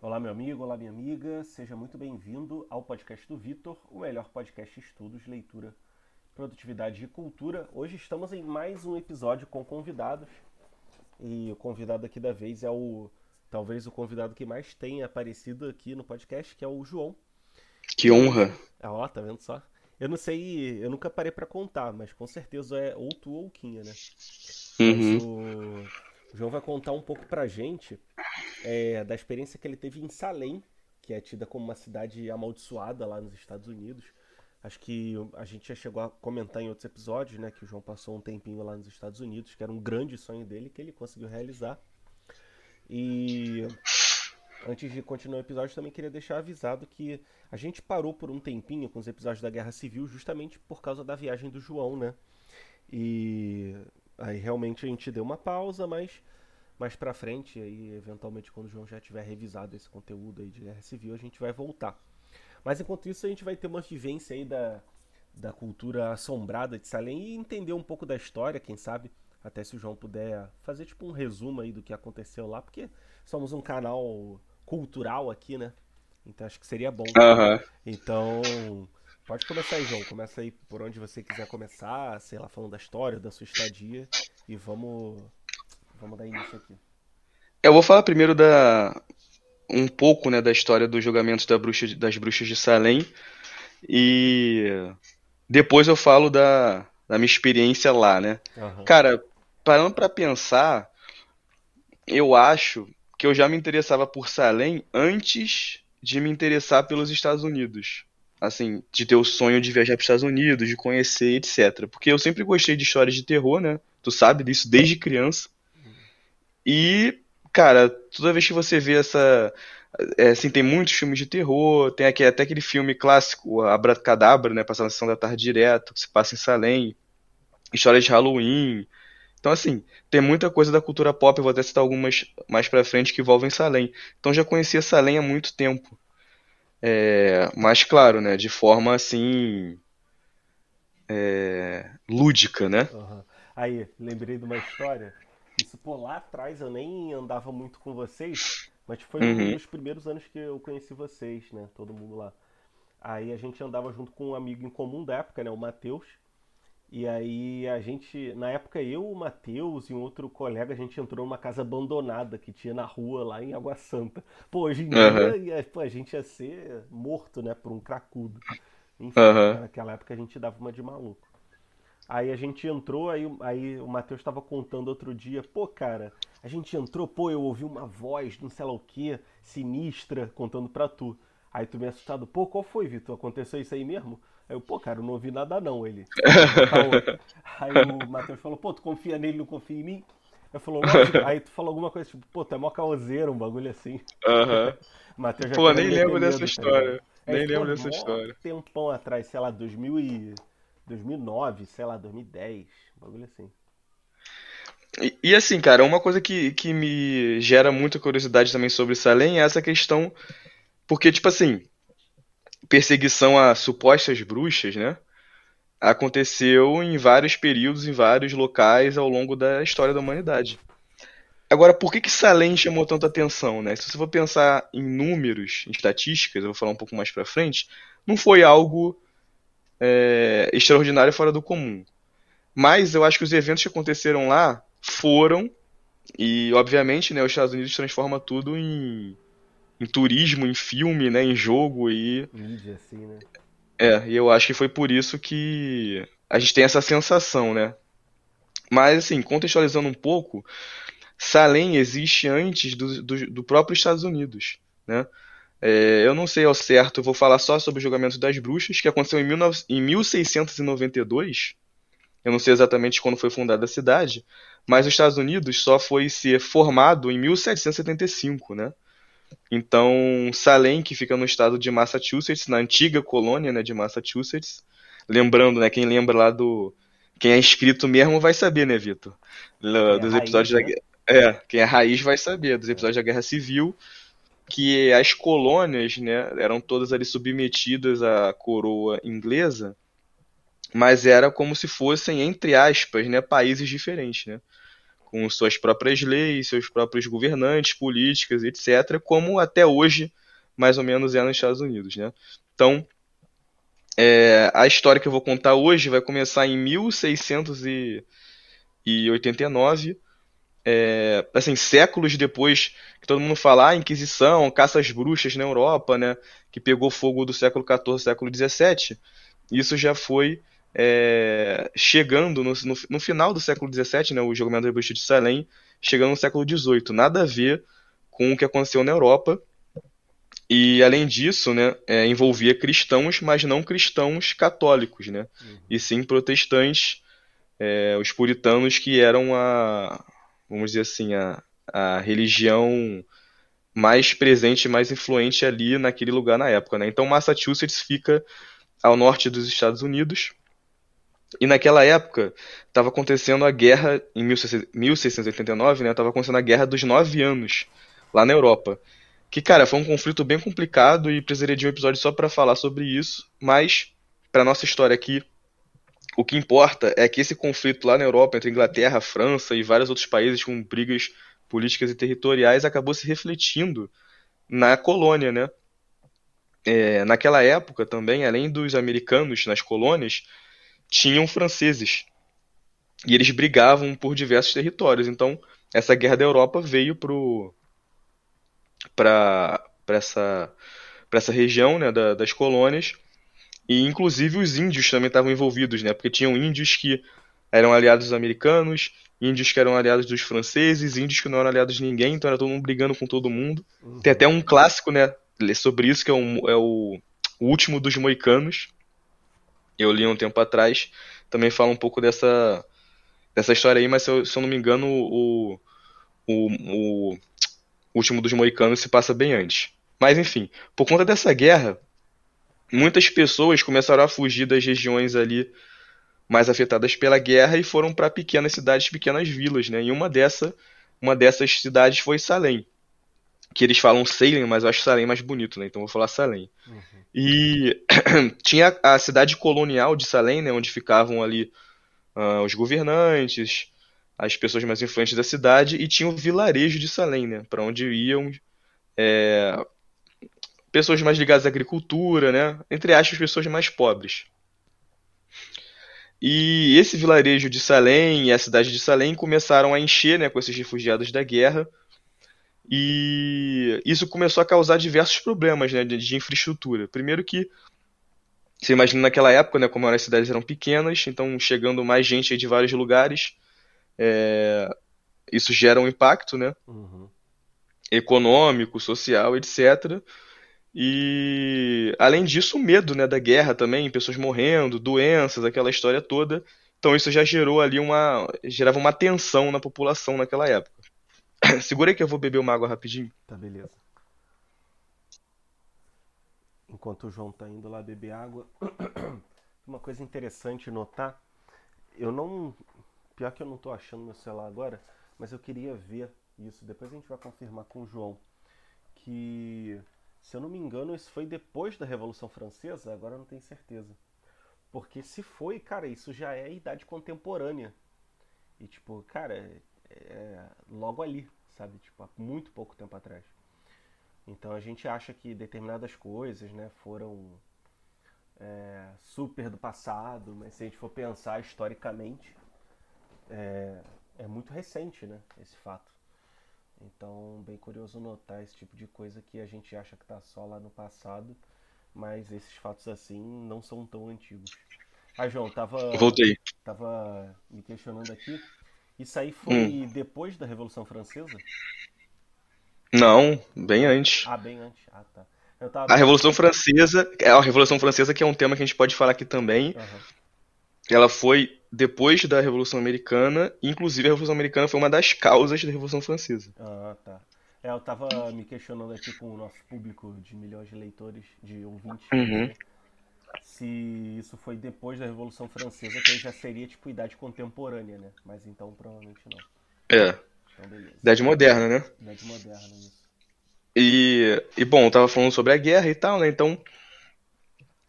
Olá, meu amigo, olá, minha amiga, seja muito bem-vindo ao podcast do Vitor, o melhor podcast de estudos, leitura, produtividade e cultura. Hoje estamos em mais um episódio com convidados e o convidado aqui da vez é o talvez o convidado que mais tenha aparecido aqui no podcast, que é o João. Que honra! Ah, ó, tá vendo só? Eu não sei, eu nunca parei para contar, mas com certeza é ou tu ou Quinha, né? Uhum. O... O João vai contar um pouco pra gente é, da experiência que ele teve em Salem, que é tida como uma cidade amaldiçoada lá nos Estados Unidos. Acho que a gente já chegou a comentar em outros episódios, né, que o João passou um tempinho lá nos Estados Unidos, que era um grande sonho dele que ele conseguiu realizar. E antes de continuar o episódio, também queria deixar avisado que a gente parou por um tempinho com os episódios da Guerra Civil justamente por causa da viagem do João, né? E Aí realmente a gente deu uma pausa, mas mais pra frente, aí eventualmente quando o João já tiver revisado esse conteúdo aí de guerra civil, a gente vai voltar. Mas enquanto isso a gente vai ter uma vivência aí da, da cultura assombrada de Salem e entender um pouco da história, quem sabe, até se o João puder fazer tipo um resumo aí do que aconteceu lá, porque somos um canal cultural aqui, né? Então acho que seria bom. Uhum. Então, Pode começar aí, João. Começa aí por onde você quiser começar, sei lá, falando da história, da sua estadia. E vamos, vamos dar início aqui. Eu vou falar primeiro da um pouco, né, da história dos julgamentos da bruxa, das bruxas de Salem e depois eu falo da, da minha experiência lá, né? Uhum. Cara, parando para pensar, eu acho que eu já me interessava por Salem antes de me interessar pelos Estados Unidos assim, de ter o sonho de viajar para os Estados Unidos, de conhecer, etc. Porque eu sempre gostei de histórias de terror, né? Tu sabe disso desde criança. E, cara, toda vez que você vê essa. É, assim, tem muitos filmes de terror, tem aqui, até aquele filme clássico, Abracadabra, né? Passando na sessão da tarde direto, que se passa em Salem. Histórias de Halloween. Então, assim, tem muita coisa da cultura pop, eu vou até citar algumas mais pra frente que envolvem Salem. Então, já conhecia Salem há muito tempo. É, mas claro, né, de forma assim é, lúdica, né? Uhum. Aí, lembrei de uma história. Isso por lá atrás eu nem andava muito com vocês, mas foi uhum. um dos primeiros anos que eu conheci vocês, né? Todo mundo lá. Aí a gente andava junto com um amigo em comum da época, né? O Matheus. E aí a gente, na época eu, o Matheus e um outro colega, a gente entrou numa casa abandonada que tinha na rua lá em Água Santa. Pô, hoje em uhum. dia pô, a gente ia ser morto, né, por um cracudo. Enfim, uhum. naquela época a gente dava uma de maluco. Aí a gente entrou, aí, aí o Matheus estava contando outro dia, pô, cara, a gente entrou, pô, eu ouvi uma voz, não sei lá o que, sinistra, contando pra tu. Aí tu me assustado, pô, qual foi, Vitor? Aconteceu isso aí mesmo? Aí eu, pô, cara, eu não ouvi nada não, ele. aí o Matheus falou, pô, tu confia nele, não confia em mim? Eu falou, aí tu falou alguma coisa tipo, pô, tu é mó caoseiro, um bagulho assim. Aham. Matheus já Pô, nem lembro dessa tá história. É, nem lembro dessa história. tempão atrás, sei lá, 2000 e... 2009, sei lá, 2010, um bagulho assim. E, e, assim, cara, uma coisa que, que me gera muita curiosidade também sobre Salem é essa questão. Porque, tipo assim, perseguição a supostas bruxas, né? Aconteceu em vários períodos, em vários locais ao longo da história da humanidade. Agora, por que que Salem chamou tanta atenção, né? Se você for pensar em números, em estatísticas, eu vou falar um pouco mais para frente, não foi algo é, extraordinário fora do comum. Mas eu acho que os eventos que aconteceram lá foram e, obviamente, né, os Estados Unidos transforma tudo em em turismo, em filme, né, em jogo e mídia assim, né? É, e eu acho que foi por isso que a gente tem essa sensação, né? Mas assim, contextualizando um pouco, Salem existe antes do, do, do próprio Estados Unidos, né? É, eu não sei ao certo, eu vou falar só sobre o julgamento das bruxas, que aconteceu em, 19, em 1692. Eu não sei exatamente quando foi fundada a cidade, mas os Estados Unidos só foi ser formado em 1775, né? Então, Salem, que fica no estado de Massachusetts, na antiga colônia né, de Massachusetts. Lembrando, né, quem lembra lá do. Quem é inscrito mesmo vai saber, né, Vitor? É dos episódios raiz, da né? É, quem é raiz vai saber, dos episódios da Guerra Civil, que as colônias, né, eram todas ali submetidas à coroa inglesa, mas era como se fossem, entre aspas, né, países diferentes, né? com suas próprias leis, seus próprios governantes, políticas, etc., como até hoje, mais ou menos, é nos Estados Unidos. Né? Então, é, a história que eu vou contar hoje vai começar em 1689, é, assim, séculos depois que todo mundo fala, ah, Inquisição, caça às bruxas na Europa, né, que pegou fogo do século XIV, século XVII, isso já foi é, chegando no, no, no, final do século XVII, né, o julgamento da bruxa de Salem, chegando no século XVIII, nada a ver com o que aconteceu na Europa, e além disso, né, é, envolvia cristãos, mas não cristãos católicos, né, uhum. e sim protestantes, é, os puritanos que eram a, vamos dizer assim, a, a religião mais presente, mais influente ali naquele lugar na época. Né? Então, Massachusetts fica ao norte dos Estados Unidos. E naquela época estava acontecendo a guerra, em 1689, né? Estava acontecendo a guerra dos nove anos lá na Europa. Que, cara, foi um conflito bem complicado e precisaria de um episódio só para falar sobre isso. Mas, para nossa história aqui, o que importa é que esse conflito lá na Europa, entre Inglaterra, França e vários outros países com brigas políticas e territoriais, acabou se refletindo na colônia, né? É, naquela época também, além dos americanos nas colônias, tinham franceses. E eles brigavam por diversos territórios. Então, essa guerra da Europa veio para essa, essa região né, da, das colônias e inclusive os índios também estavam envolvidos, né? Porque tinham índios que eram aliados dos americanos, índios que eram aliados dos franceses, índios que não eram aliados de ninguém, então era todo mundo brigando com todo mundo. Uhum. Tem até um clássico, né? Sobre isso, que é, um, é o, o, último dos moicanos. Eu li um tempo atrás. Também fala um pouco dessa, dessa história aí, mas se eu, se eu não me engano, o, o, o último dos moicanos se passa bem antes. Mas enfim, por conta dessa guerra, muitas pessoas começaram a fugir das regiões ali mais afetadas pela guerra e foram para pequenas cidades, pequenas vilas, né? E uma dessa, uma dessas cidades foi Salem, que eles falam Salem, mas eu acho Salem mais bonito, né? Então vou falar Salem. Uhum. E tinha a cidade colonial de Salem, né? Onde ficavam ali uh, os governantes, as pessoas mais influentes da cidade, e tinha o vilarejo de Salem, né? Para onde iam é, pessoas mais ligadas à agricultura, né? Entre aspas, pessoas mais pobres. E esse vilarejo de Salem e a cidade de Salem começaram a encher né, com esses refugiados da guerra. E isso começou a causar diversos problemas né, de, infraestrutura. Primeiro que, você imagina naquela época, né, como as cidades eram pequenas, então chegando mais gente de vários lugares, é, isso gera um impacto né, uhum. econômico, social, etc. E além disso, o medo né, da guerra também, pessoas morrendo, doenças, aquela história toda. Então isso já gerou ali uma. gerava uma tensão na população naquela época. Segura aí que eu vou beber uma água rapidinho. Tá, beleza. Enquanto o João tá indo lá beber água, uma coisa interessante notar, eu não. Pior que eu não tô achando meu celular agora, mas eu queria ver isso. Depois a gente vai confirmar com o João. Que se eu não me engano, isso foi depois da Revolução Francesa, agora eu não tenho certeza. Porque se foi, cara, isso já é idade contemporânea. E tipo, cara, é, logo ali, sabe? Tipo, há muito pouco tempo atrás. Então a gente acha que determinadas coisas, né, foram é, super do passado, mas se a gente for pensar historicamente, é, é muito recente, né, esse fato. Então, bem curioso notar esse tipo de coisa que a gente acha que está só lá no passado, mas esses fatos assim não são tão antigos. Ah, João, tava Voltei. Tava me questionando aqui. Isso aí foi hum. depois da Revolução Francesa? Não, bem antes. Ah, bem antes. Ah, tá. Tava... A Revolução Francesa, é a Revolução Francesa que é um tema que a gente pode falar aqui também. Uhum. Ela foi depois da Revolução Americana, inclusive a Revolução Americana foi uma das causas da Revolução Francesa. Ah, tá. É, eu tava me questionando aqui com o nosso público de milhões de leitores, de ouvintes, uhum. né? se isso foi depois da Revolução Francesa, que aí já seria tipo idade contemporânea, né? Mas então provavelmente não. É. Então, beleza. Idade moderna, né? Idade moderna, isso. E, e bom, eu tava falando sobre a guerra e tal, né? Então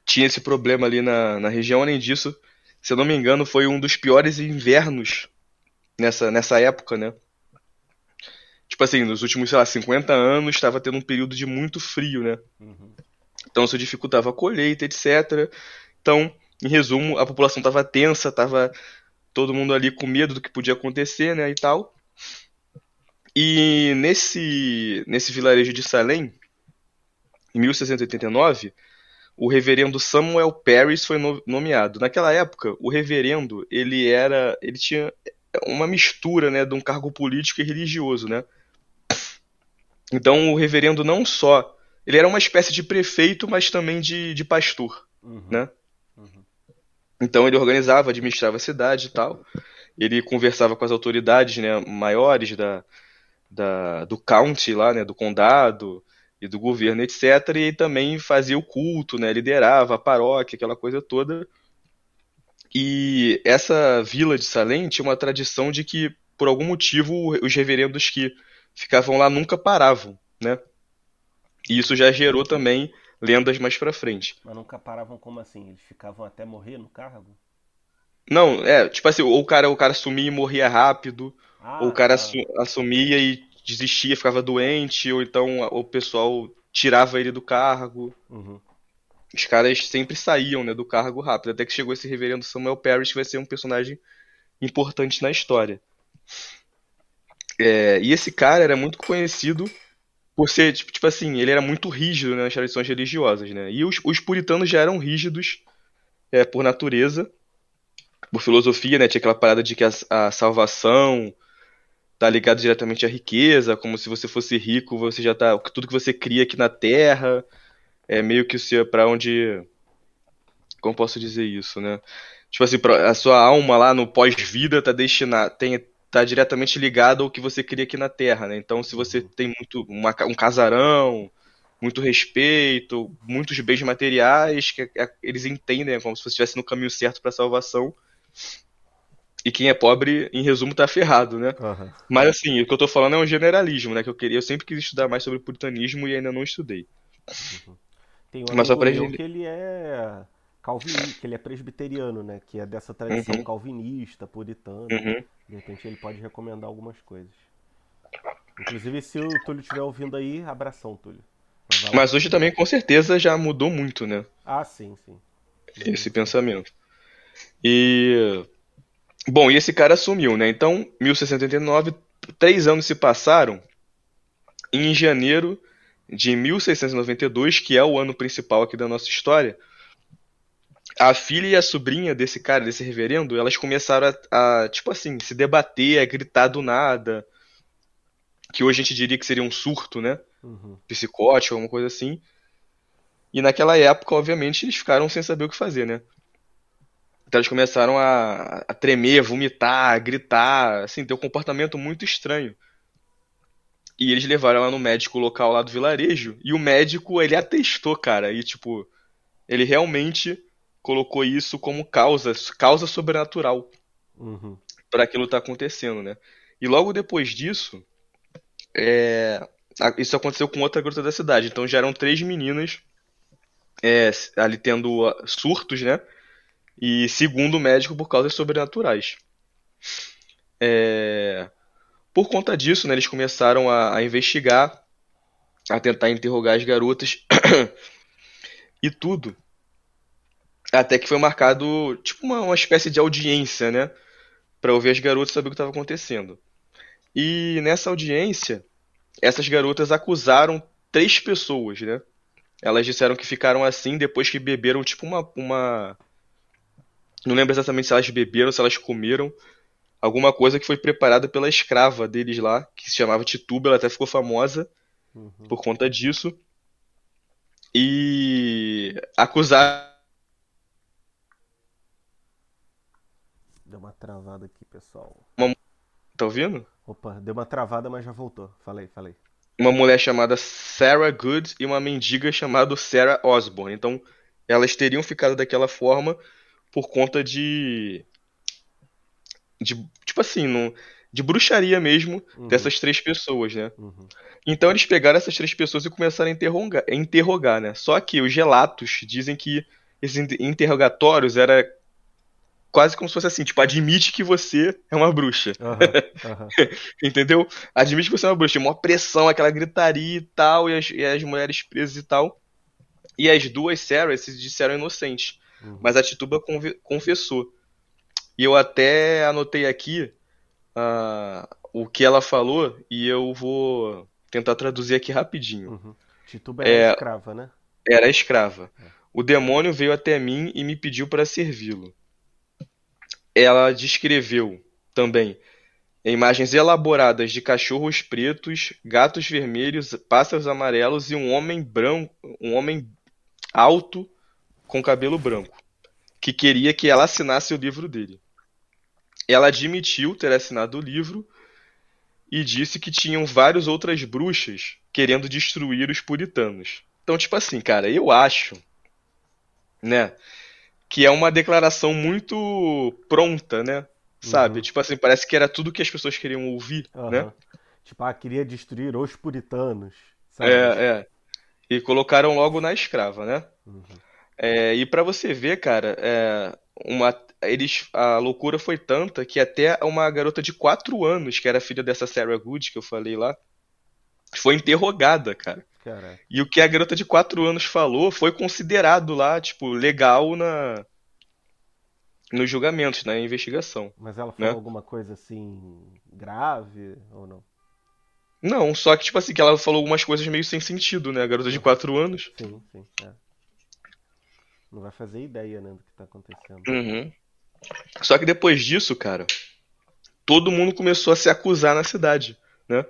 tinha esse problema ali na, na região, além disso se eu não me engano, foi um dos piores invernos nessa, nessa época, né? Tipo assim, nos últimos, sei lá, 50 anos estava tendo um período de muito frio, né? Uhum. Então isso dificultava a colheita, etc. Então, em resumo, a população estava tensa, estava todo mundo ali com medo do que podia acontecer, né, e tal. E nesse, nesse vilarejo de Salem, em 1689, o reverendo Samuel Paris foi nomeado. Naquela época, o reverendo, ele era, ele tinha uma mistura, né, de um cargo político e religioso, né? Então, o reverendo não só, ele era uma espécie de prefeito, mas também de, de pastor, uhum. né? Uhum. Então, ele organizava, administrava a cidade e tal. Ele conversava com as autoridades, né, maiores da, da, do county lá, né, do condado, e do governo, etc. E também fazia o culto, né? liderava a paróquia, aquela coisa toda. E essa vila de Salem tinha uma tradição de que, por algum motivo, os reverendos que ficavam lá nunca paravam, né? E isso já gerou também lendas mais pra frente. Mas nunca paravam como assim? Eles ficavam até morrer no cargo? Não, é, tipo assim, ou o cara, o cara sumia e morria rápido, ah, ou o cara tá. assumia e desistia, ficava doente, ou então o pessoal tirava ele do cargo. Uhum. Os caras sempre saíam né, do cargo rápido, até que chegou esse reverendo Samuel Parrish, que vai ser um personagem importante na história. É, e esse cara era muito conhecido por ser, tipo, tipo assim, ele era muito rígido né, nas tradições religiosas, né? E os, os puritanos já eram rígidos é, por natureza, por filosofia, né? Tinha aquela parada de que a, a salvação tá ligado diretamente à riqueza, como se você fosse rico, você já tá. Tudo que você cria aqui na Terra é meio que o seu. para onde. Como posso dizer isso, né? Tipo assim, a sua alma lá no pós-vida tá destinada. Tem, tá diretamente ligada ao que você cria aqui na Terra, né? Então, se você tem muito. Uma, um casarão, muito respeito, muitos bens materiais, que eles entendem né? como se você estivesse no caminho certo para salvação e quem é pobre, em resumo, tá ferrado, né? Uhum. Mas assim, o que eu tô falando é um generalismo, né? Que eu queria, eu sempre quis estudar mais sobre puritanismo e ainda não estudei. Uhum. Tem um Mas pra gente... que ele é calvinista, que ele é presbiteriano, né? Que é dessa tradição uhum. calvinista, puritana. Uhum. De repente ele pode recomendar algumas coisas. Inclusive, se o Túlio estiver ouvindo aí, abração, Túlio. Mas hoje também, com certeza, já mudou muito, né? Ah, sim, sim. Esse pensamento. E Bom, e esse cara sumiu, né? Então, 1689, três anos se passaram. E em janeiro de 1692, que é o ano principal aqui da nossa história, a filha e a sobrinha desse cara, desse reverendo, elas começaram a, a, tipo assim, se debater, a gritar do nada. Que hoje a gente diria que seria um surto, né? Uhum. Psicótico, alguma coisa assim. E naquela época, obviamente, eles ficaram sem saber o que fazer, né? Então eles começaram a, a tremer, vomitar, a gritar, assim, ter um comportamento muito estranho. E eles levaram ela no médico local lá do vilarejo. E o médico, ele atestou, cara. E, tipo, ele realmente colocou isso como causa, causa sobrenatural. Uhum. para aquilo estar tá acontecendo, né? E logo depois disso, é, isso aconteceu com outra garota da cidade. Então já eram três meninas é, ali tendo surtos, né? E segundo o médico, por causas sobrenaturais. É... Por conta disso, né, eles começaram a, a investigar, a tentar interrogar as garotas e tudo. Até que foi marcado tipo uma, uma espécie de audiência, né? Para ouvir as garotas saber o que estava acontecendo. E nessa audiência, essas garotas acusaram três pessoas, né? Elas disseram que ficaram assim depois que beberam tipo uma, uma não lembro exatamente se elas beberam, se elas comeram. Alguma coisa que foi preparada pela escrava deles lá, que se chamava Tituba, ela até ficou famosa uhum. por conta disso. E acusar. Deu uma travada aqui, pessoal. Uma... Tá ouvindo? Opa, deu uma travada, mas já voltou. Falei, falei. Uma mulher chamada Sarah Good e uma mendiga chamada Sarah Osborne. Então, elas teriam ficado daquela forma por conta de. de tipo assim, de bruxaria mesmo uhum. dessas três pessoas, né? Uhum. Então eles pegaram essas três pessoas e começaram a interrogar, a interrogar, né? Só que os relatos dizem que esses interrogatórios era quase como se fosse assim, tipo, admite que você é uma bruxa. Uhum, uhum. Entendeu? Admite que você é uma bruxa. Uma pressão, aquela gritaria e tal, e as, e as mulheres presas e tal. E as duas Sarah se disseram inocentes. Uhum. Mas a Tituba confessou. E eu até anotei aqui uh, o que ela falou e eu vou tentar traduzir aqui rapidinho. Uhum. Tituba era é, escrava, né? Era escrava. É. O demônio veio até mim e me pediu para servi-lo. Ela descreveu também imagens elaboradas de cachorros pretos, gatos vermelhos, pássaros amarelos e um homem branco, um homem alto com cabelo branco, que queria que ela assinasse o livro dele. Ela admitiu ter assinado o livro e disse que tinham várias outras bruxas querendo destruir os puritanos. Então, tipo assim, cara, eu acho, né, que é uma declaração muito pronta, né? Sabe? Uhum. Tipo assim, parece que era tudo que as pessoas queriam ouvir, uhum. né? Tipo, ah, queria destruir os puritanos. Sabe? É, é. E colocaram logo na escrava, né? Uhum. É, e para você ver, cara, é, uma, eles, a loucura foi tanta que até uma garota de 4 anos, que era filha dessa Sarah Good que eu falei lá, foi interrogada, cara. Caraca. E o que a garota de 4 anos falou foi considerado lá, tipo, legal na nos julgamentos, na investigação. Mas ela falou né? alguma coisa assim grave ou não? Não, só que tipo assim, que ela falou algumas coisas meio sem sentido, né? A garota de 4 anos. Sim, sim, é. Não vai fazer ideia, né, do que tá acontecendo. Uhum. Só que depois disso, cara, todo mundo começou a se acusar na cidade, né?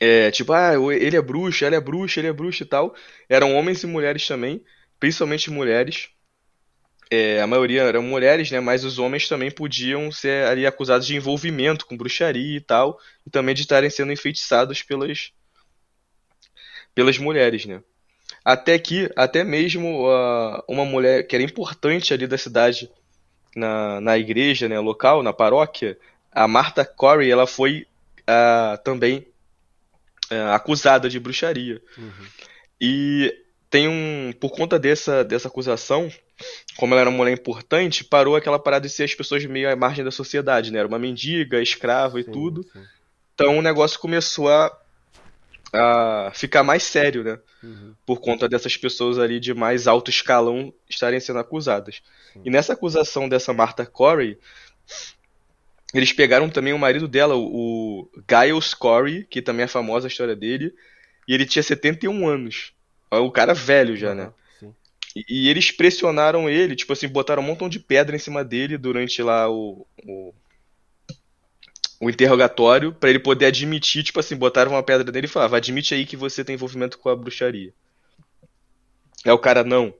É, tipo, ah, ele é bruxo, ela é bruxa, ele é bruxo e tal. Eram homens e mulheres também, principalmente mulheres. É, a maioria eram mulheres, né? Mas os homens também podiam ser ali acusados de envolvimento com bruxaria e tal, e também de estarem sendo enfeitiçados pelas pelas mulheres, né? Até que, até mesmo uh, uma mulher que era importante ali da cidade, na, na igreja né, local, na paróquia, a Martha Corey, ela foi uh, também uh, acusada de bruxaria. Uhum. E tem um. Por conta dessa, dessa acusação, como ela era uma mulher importante, parou aquela parada de ser as pessoas meio à margem da sociedade, né? Era uma mendiga, escrava e tudo. Sim. Então o negócio começou a a ficar mais sério, né? Uhum. Por conta dessas pessoas ali de mais alto escalão estarem sendo acusadas. Sim. E nessa acusação dessa Martha Corey, eles pegaram também o marido dela, o Giles Corey, que também é famosa a história dele, e ele tinha 71 anos. O cara velho já, uhum. né? E, e, eles pressionaram ele, tipo assim, botaram um montão de pedra em cima dele durante lá o, o o interrogatório para ele poder admitir, tipo assim, botaram uma pedra nele e falavam, admite aí que você tem envolvimento com a bruxaria. Aí o cara, não.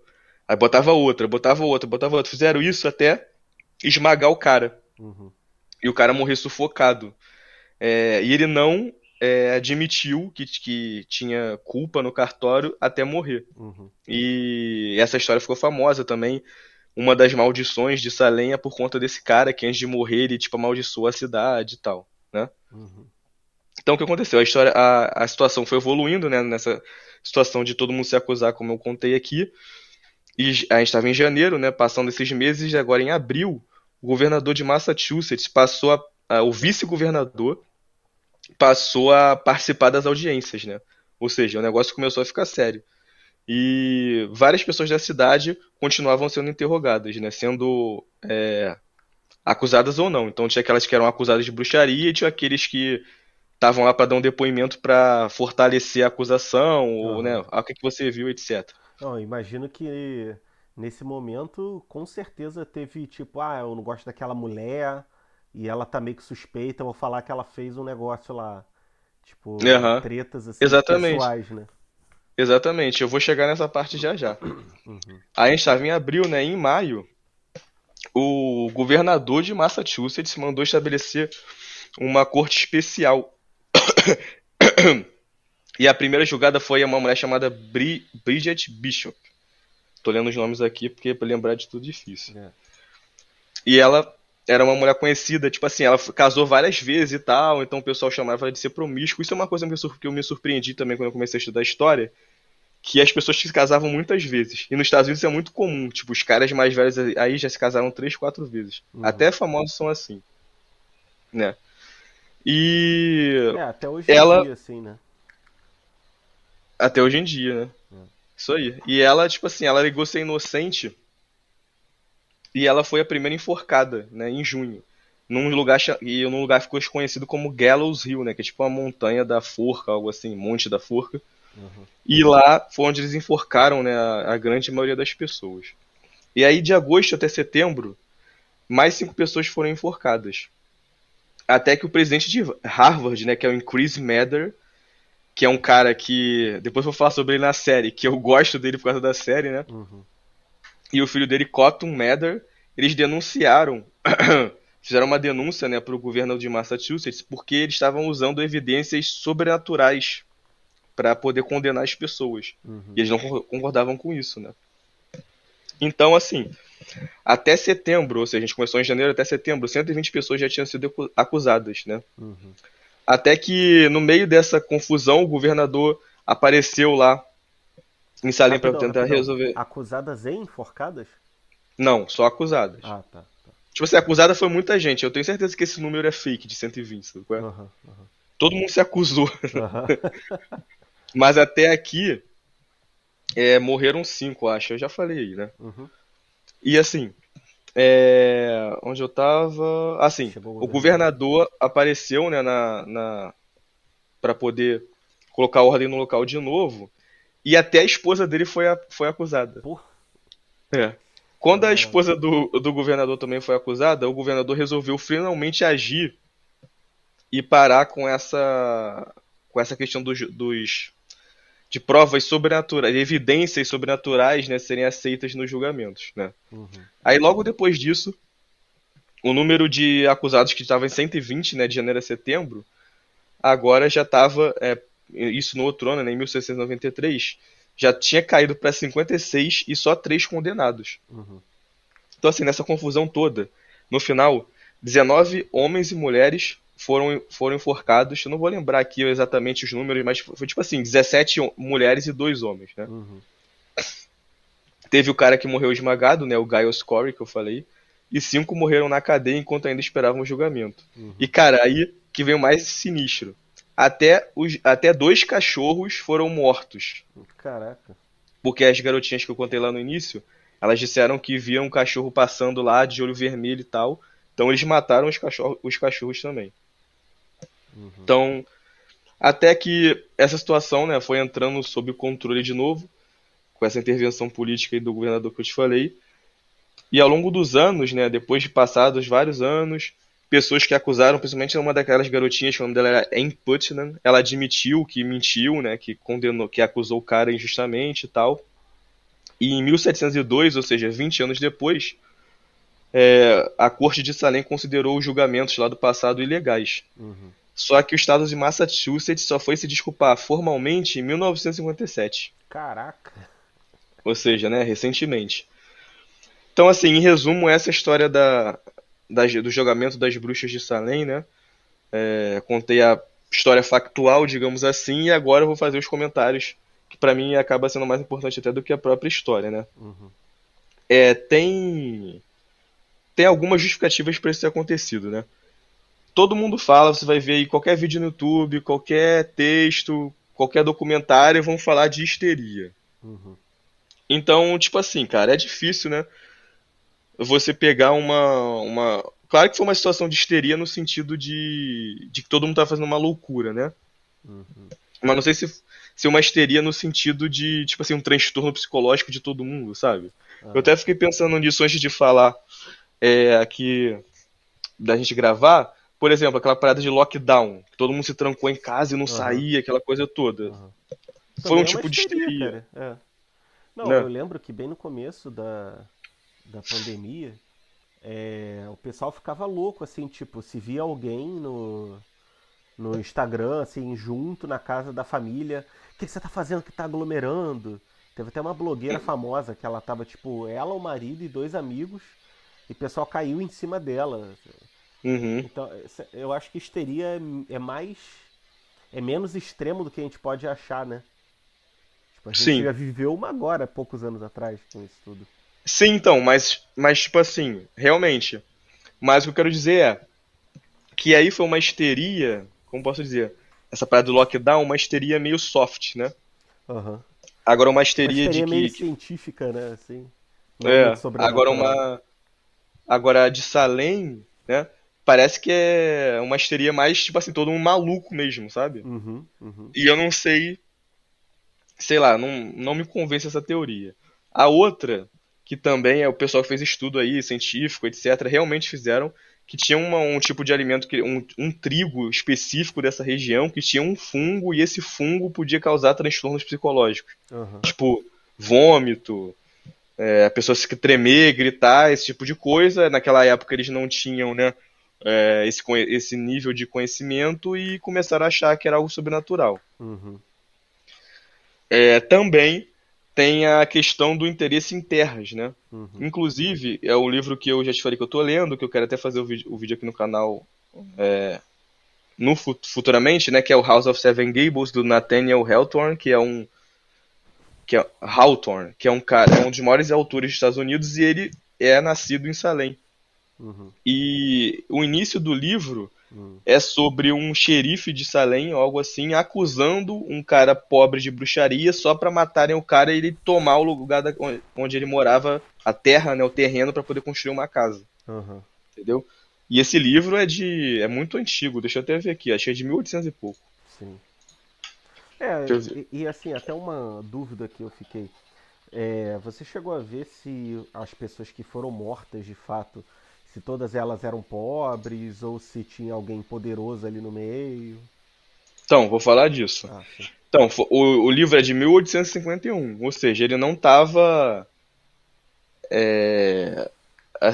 Aí botava outra, botava outra, botava outra. Fizeram isso até esmagar o cara. Uhum. E o cara morrer sufocado. É, e ele não é, admitiu que, que tinha culpa no cartório até morrer. Uhum. E essa história ficou famosa também uma das maldições de Salem é por conta desse cara que antes de morrer ele tipo amaldiçoou a cidade e tal, né? Uhum. Então o que aconteceu? A história, a, a situação foi evoluindo, né? Nessa situação de todo mundo se acusar, como eu contei aqui. E a gente estava em janeiro, né? Passando esses meses, e agora em abril, o governador de Massachusetts passou a, a o vice-governador passou a participar das audiências, né? Ou seja, o negócio começou a ficar sério. E várias pessoas da cidade continuavam sendo interrogadas, né? Sendo é, acusadas ou não. Então tinha aquelas que eram acusadas de bruxaria e tinha aqueles que estavam lá para dar um depoimento para fortalecer a acusação, ou, né? Ah, o que, que você viu, etc. Não, imagino que nesse momento, com certeza teve tipo, ah, eu não gosto daquela mulher e ela tá meio que suspeita, vou falar que ela fez um negócio lá. Tipo, uhum. tretas assim, Exatamente. pessoais, né? Exatamente, eu vou chegar nessa parte já já. Uhum. A gente estava em abril, né? Em maio, o governador de Massachusetts mandou estabelecer uma corte especial. e a primeira julgada foi uma mulher chamada Bri Bridget Bishop. Tô lendo os nomes aqui porque para lembrar de tudo difícil. É. E ela era uma mulher conhecida, tipo assim, ela casou várias vezes e tal, então o pessoal chamava ela de ser promíscuo. Isso é uma coisa que eu me surpreendi também quando eu comecei a estudar história, que as pessoas se casavam muitas vezes. E nos Estados Unidos é muito comum, tipo, os caras mais velhos aí já se casaram três, quatro vezes. Uhum. Até famosos são assim. Né? E. É, até hoje ela... em dia, assim, né? Até hoje em dia, né? É. Isso aí. E ela, tipo assim, ela ligou ser inocente. E ela foi a primeira enforcada, né? Em junho. Num lugar, e num lugar ficou conhecido como Gallows Hill, né? Que é tipo uma montanha da forca, algo assim, monte da forca. Uhum. E lá foi onde eles enforcaram né, a, a, grande maioria das pessoas. E aí, de agosto até setembro, mais cinco pessoas foram enforcadas. Até que o presidente de Harvard, né, que é o Chris Mather, que é um cara que. Depois vou falar sobre ele na série, que eu gosto dele por causa da série, né? Uhum. E o filho dele, Cotton Mather, eles denunciaram. fizeram uma denúncia né, para o governo de Massachusetts porque eles estavam usando evidências sobrenaturais para poder condenar as pessoas. Uhum. E eles não concordavam com isso, né? Então, assim, até setembro, ou seja, a gente começou em janeiro até setembro, 120 pessoas já tinham sido acusadas, né? Uhum. Até que no meio dessa confusão o governador apareceu lá em Salem para tentar rapidão. resolver. Acusadas e enforcadas? Não, só acusadas. Ah, tá. tá. Tipo assim, acusada foi muita gente. Eu tenho certeza que esse número é fake de 120, sabe? Uhum, uhum. Todo mundo se acusou. Uhum. Mas até aqui é, morreram cinco, acho. Eu já falei aí, né? Uhum. E assim, é, onde eu tava. Assim, o governador apareceu né, na, na para poder colocar ordem no local de novo. E até a esposa dele foi, a, foi acusada. Porra. É. Quando a esposa do, do governador também foi acusada, o governador resolveu finalmente agir e parar com essa com essa questão dos, dos de provas sobrenaturais, evidências sobrenaturais, né, serem aceitas nos julgamentos, né? Uhum. Aí logo depois disso, o número de acusados que estava em 120, né, de janeiro a setembro, agora já estava, é, isso no outro ano, né, em 1693, já tinha caído para 56 e só três condenados. Uhum. Então assim, nessa confusão toda, no final, 19 homens e mulheres foram, foram enforcados. Eu não vou lembrar aqui exatamente os números, mas foi tipo assim: 17 mulheres e dois homens, né? Uhum. Teve o cara que morreu esmagado, né? O Giles Corey, que eu falei. E cinco morreram na cadeia enquanto ainda esperavam o julgamento. Uhum. E, cara, aí que vem o mais sinistro. Até, os, até dois cachorros foram mortos. Caraca. Porque as garotinhas que eu contei lá no início, elas disseram que viam um cachorro passando lá de olho vermelho e tal. Então eles mataram os, cachorro, os cachorros também. Uhum. Então, até que essa situação né, foi entrando sob controle de novo, com essa intervenção política do governador que eu te falei. E ao longo dos anos, né, depois de passados vários anos, pessoas que acusaram, principalmente uma daquelas garotinhas, que o nome dela era Anne Putnam, ela admitiu que mentiu, né, que condenou, que acusou o cara injustamente e tal. E em 1702, ou seja, 20 anos depois, é, a corte de Salem considerou os julgamentos lá do passado ilegais. Uhum. Só que o estado de Massachusetts só foi se desculpar formalmente em 1957. Caraca. Ou seja, né, recentemente. Então, assim, em resumo, essa é a história da, da, do julgamento das bruxas de Salem, né? É, contei a história factual, digamos assim, e agora eu vou fazer os comentários, que para mim acaba sendo mais importante até do que a própria história, né? Uhum. É, tem tem algumas justificativas para isso ter acontecido, né? todo mundo fala, você vai ver aí qualquer vídeo no YouTube, qualquer texto, qualquer documentário, vão falar de histeria. Uhum. Então, tipo assim, cara, é difícil, né? Você pegar uma, uma. Claro que foi uma situação de histeria no sentido de, de que todo mundo tá fazendo uma loucura, né? Uhum. Mas não sei se, se uma histeria no sentido de, tipo assim, um transtorno psicológico de todo mundo, sabe? Uhum. Eu até fiquei pensando nisso antes de falar é, aqui da gente gravar por exemplo, aquela parada de lockdown, que todo mundo se trancou em casa e não uhum. saía, aquela coisa toda. Uhum. Foi um é tipo de histeria. É. Não, né? eu lembro que bem no começo da, da pandemia, é, o pessoal ficava louco, assim, tipo, se via alguém no, no Instagram, assim, junto na casa da família, o que, você tá fazendo que tá aglomerando? Teve até uma blogueira famosa que ela tava, tipo, ela, o marido e dois amigos, e o pessoal caiu em cima dela. Uhum. Então, eu acho que histeria é mais. é menos extremo do que a gente pode achar, né? Tipo, a gente Sim. já viveu uma agora, poucos anos atrás, com isso tudo. Sim, então, mas, mas tipo assim, realmente. Mas o que eu quero dizer é que aí foi uma histeria, como posso dizer, essa parada do lockdown, uma histeria meio soft, né? Aham. Agora uma Uma histeria de histeria meio que. científica, né? Assim. É, sobrenatural. agora uma. Agora a de Salem, né? Parece que é uma histeria mais, tipo assim, todo um maluco mesmo, sabe? Uhum, uhum. E eu não sei. Sei lá, não, não me convence essa teoria. A outra, que também é o pessoal que fez estudo aí, científico, etc., realmente fizeram, que tinha uma- um tipo de alimento, que um, um trigo específico dessa região, que tinha um fungo, e esse fungo podia causar transtornos psicológicos. Aham. Tipo, vômito, é, a pessoa se tremer, gritar, esse tipo de coisa. Naquela época eles não tinham, né, é, esse, esse nível de conhecimento e começaram a achar que era algo sobrenatural. Uhum. É, também tem a questão do interesse em terras, né? Uhum. Inclusive, é um livro que eu já te falei que eu tô lendo, que eu quero até fazer o vídeo, o vídeo aqui no canal é, no fu- futuramente, né? Que é o House of Seven Gables do Nathaniel Hawthorne, que é um que é Hawthorne, que é um cara, é um dos maiores autores dos Estados Unidos e ele é nascido em Salem. Uhum. E o início do livro Uhum. é sobre um xerife de Salem, ou algo assim, acusando um cara pobre de bruxaria só pra matarem o cara e ele tomar o lugar da- onde ele morava, a terra, né, o terreno, pra poder construir uma casa, Aham. entendeu? E esse livro é de é muito antigo, deixa eu até ver aqui, achei de 1800 e pouco. Sim. É, e, e assim, até uma dúvida que eu fiquei. É, você chegou a ver se as pessoas que foram mortas de fato, se todas elas eram pobres ou se tinha alguém poderoso ali no meio? Então, vou falar disso. Ah. Então, o, o livro é de 1851, ou seja, ele não estava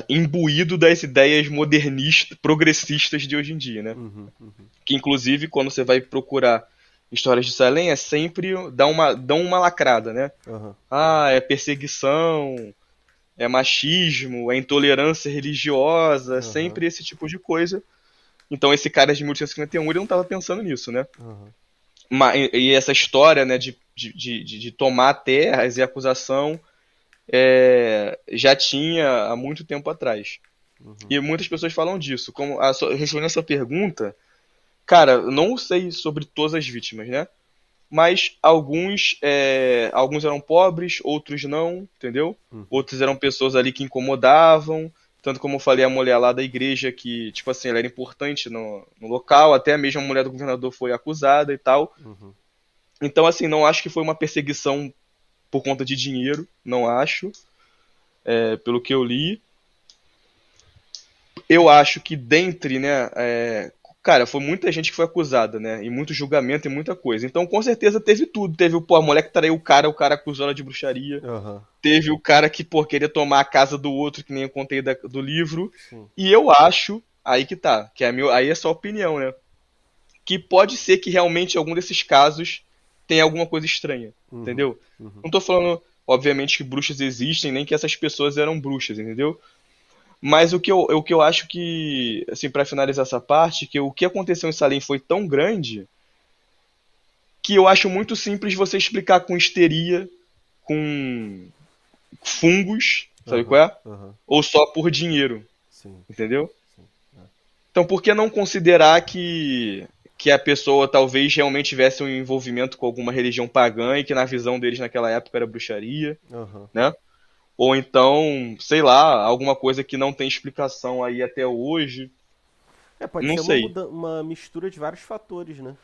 imbuído das ideias modernistas, progressistas de hoje em dia, né? Uhum, uhum. que inclusive quando você vai procurar histórias de Salem é sempre dá uma dão uma lacrada, né? Aham. Ah, é perseguição, é machismo, é intolerância religiosa, Aham. sempre esse tipo de coisa. Então esse cara de 1851 ele não estava pensando nisso, né? Aham. Ma- E essa história, né, de, de, de, de tomar terras e acusação é, já tinha há muito tempo atrás. Uhum. E muitas pessoas falam disso. Como a, respondendo a sua pergunta, cara, eu não sei sobre todas as vítimas, né? Mas alguns, é, alguns eram pobres, outros não, entendeu? Uhum. Outros eram pessoas ali que incomodavam. Tanto como eu falei, a mulher lá da igreja, que, tipo assim, ela era importante no, no local, até mesmo a mulher do governador foi acusada e tal. Uhum. Então, assim, não acho que foi uma perseguição por conta de dinheiro, não acho, é, pelo que eu li. Eu acho que dentre, né, é, cara, foi muita gente que foi acusada, né, e muito julgamento e muita coisa. Então, com certeza teve tudo. Teve o, pô, a mulher que traiu o cara, o cara acusou ela de bruxaria. Aham. Teve o cara que, pô, queria tomar a casa do outro, que nem eu contei da- do livro. Sim. E eu acho, aí que tá, que é meu, aí é só opinião, né? Que pode ser que realmente algum desses casos tenha alguma coisa estranha, Uhum. entendeu? Uhum. Não tô falando, obviamente, que bruxas existem, nem que essas pessoas eram bruxas, entendeu? Mas o que eu, o que eu acho que, assim, pra finalizar essa parte, que o que aconteceu em Salem foi tão grande que eu acho muito simples você explicar com histeria, com fungos, sabe Aham. qual é? Aham. Ou só por dinheiro, Sim. entendeu? Sim. É. Então, por que não considerar que, que a pessoa talvez realmente tivesse um envolvimento com alguma religião pagã e que na visão deles naquela época era bruxaria? Aham. Ou então, sei lá, alguma coisa que não tem explicação aí até hoje. É, pode Não ser sei. Uma, muda- uma mistura de vários fatores, né?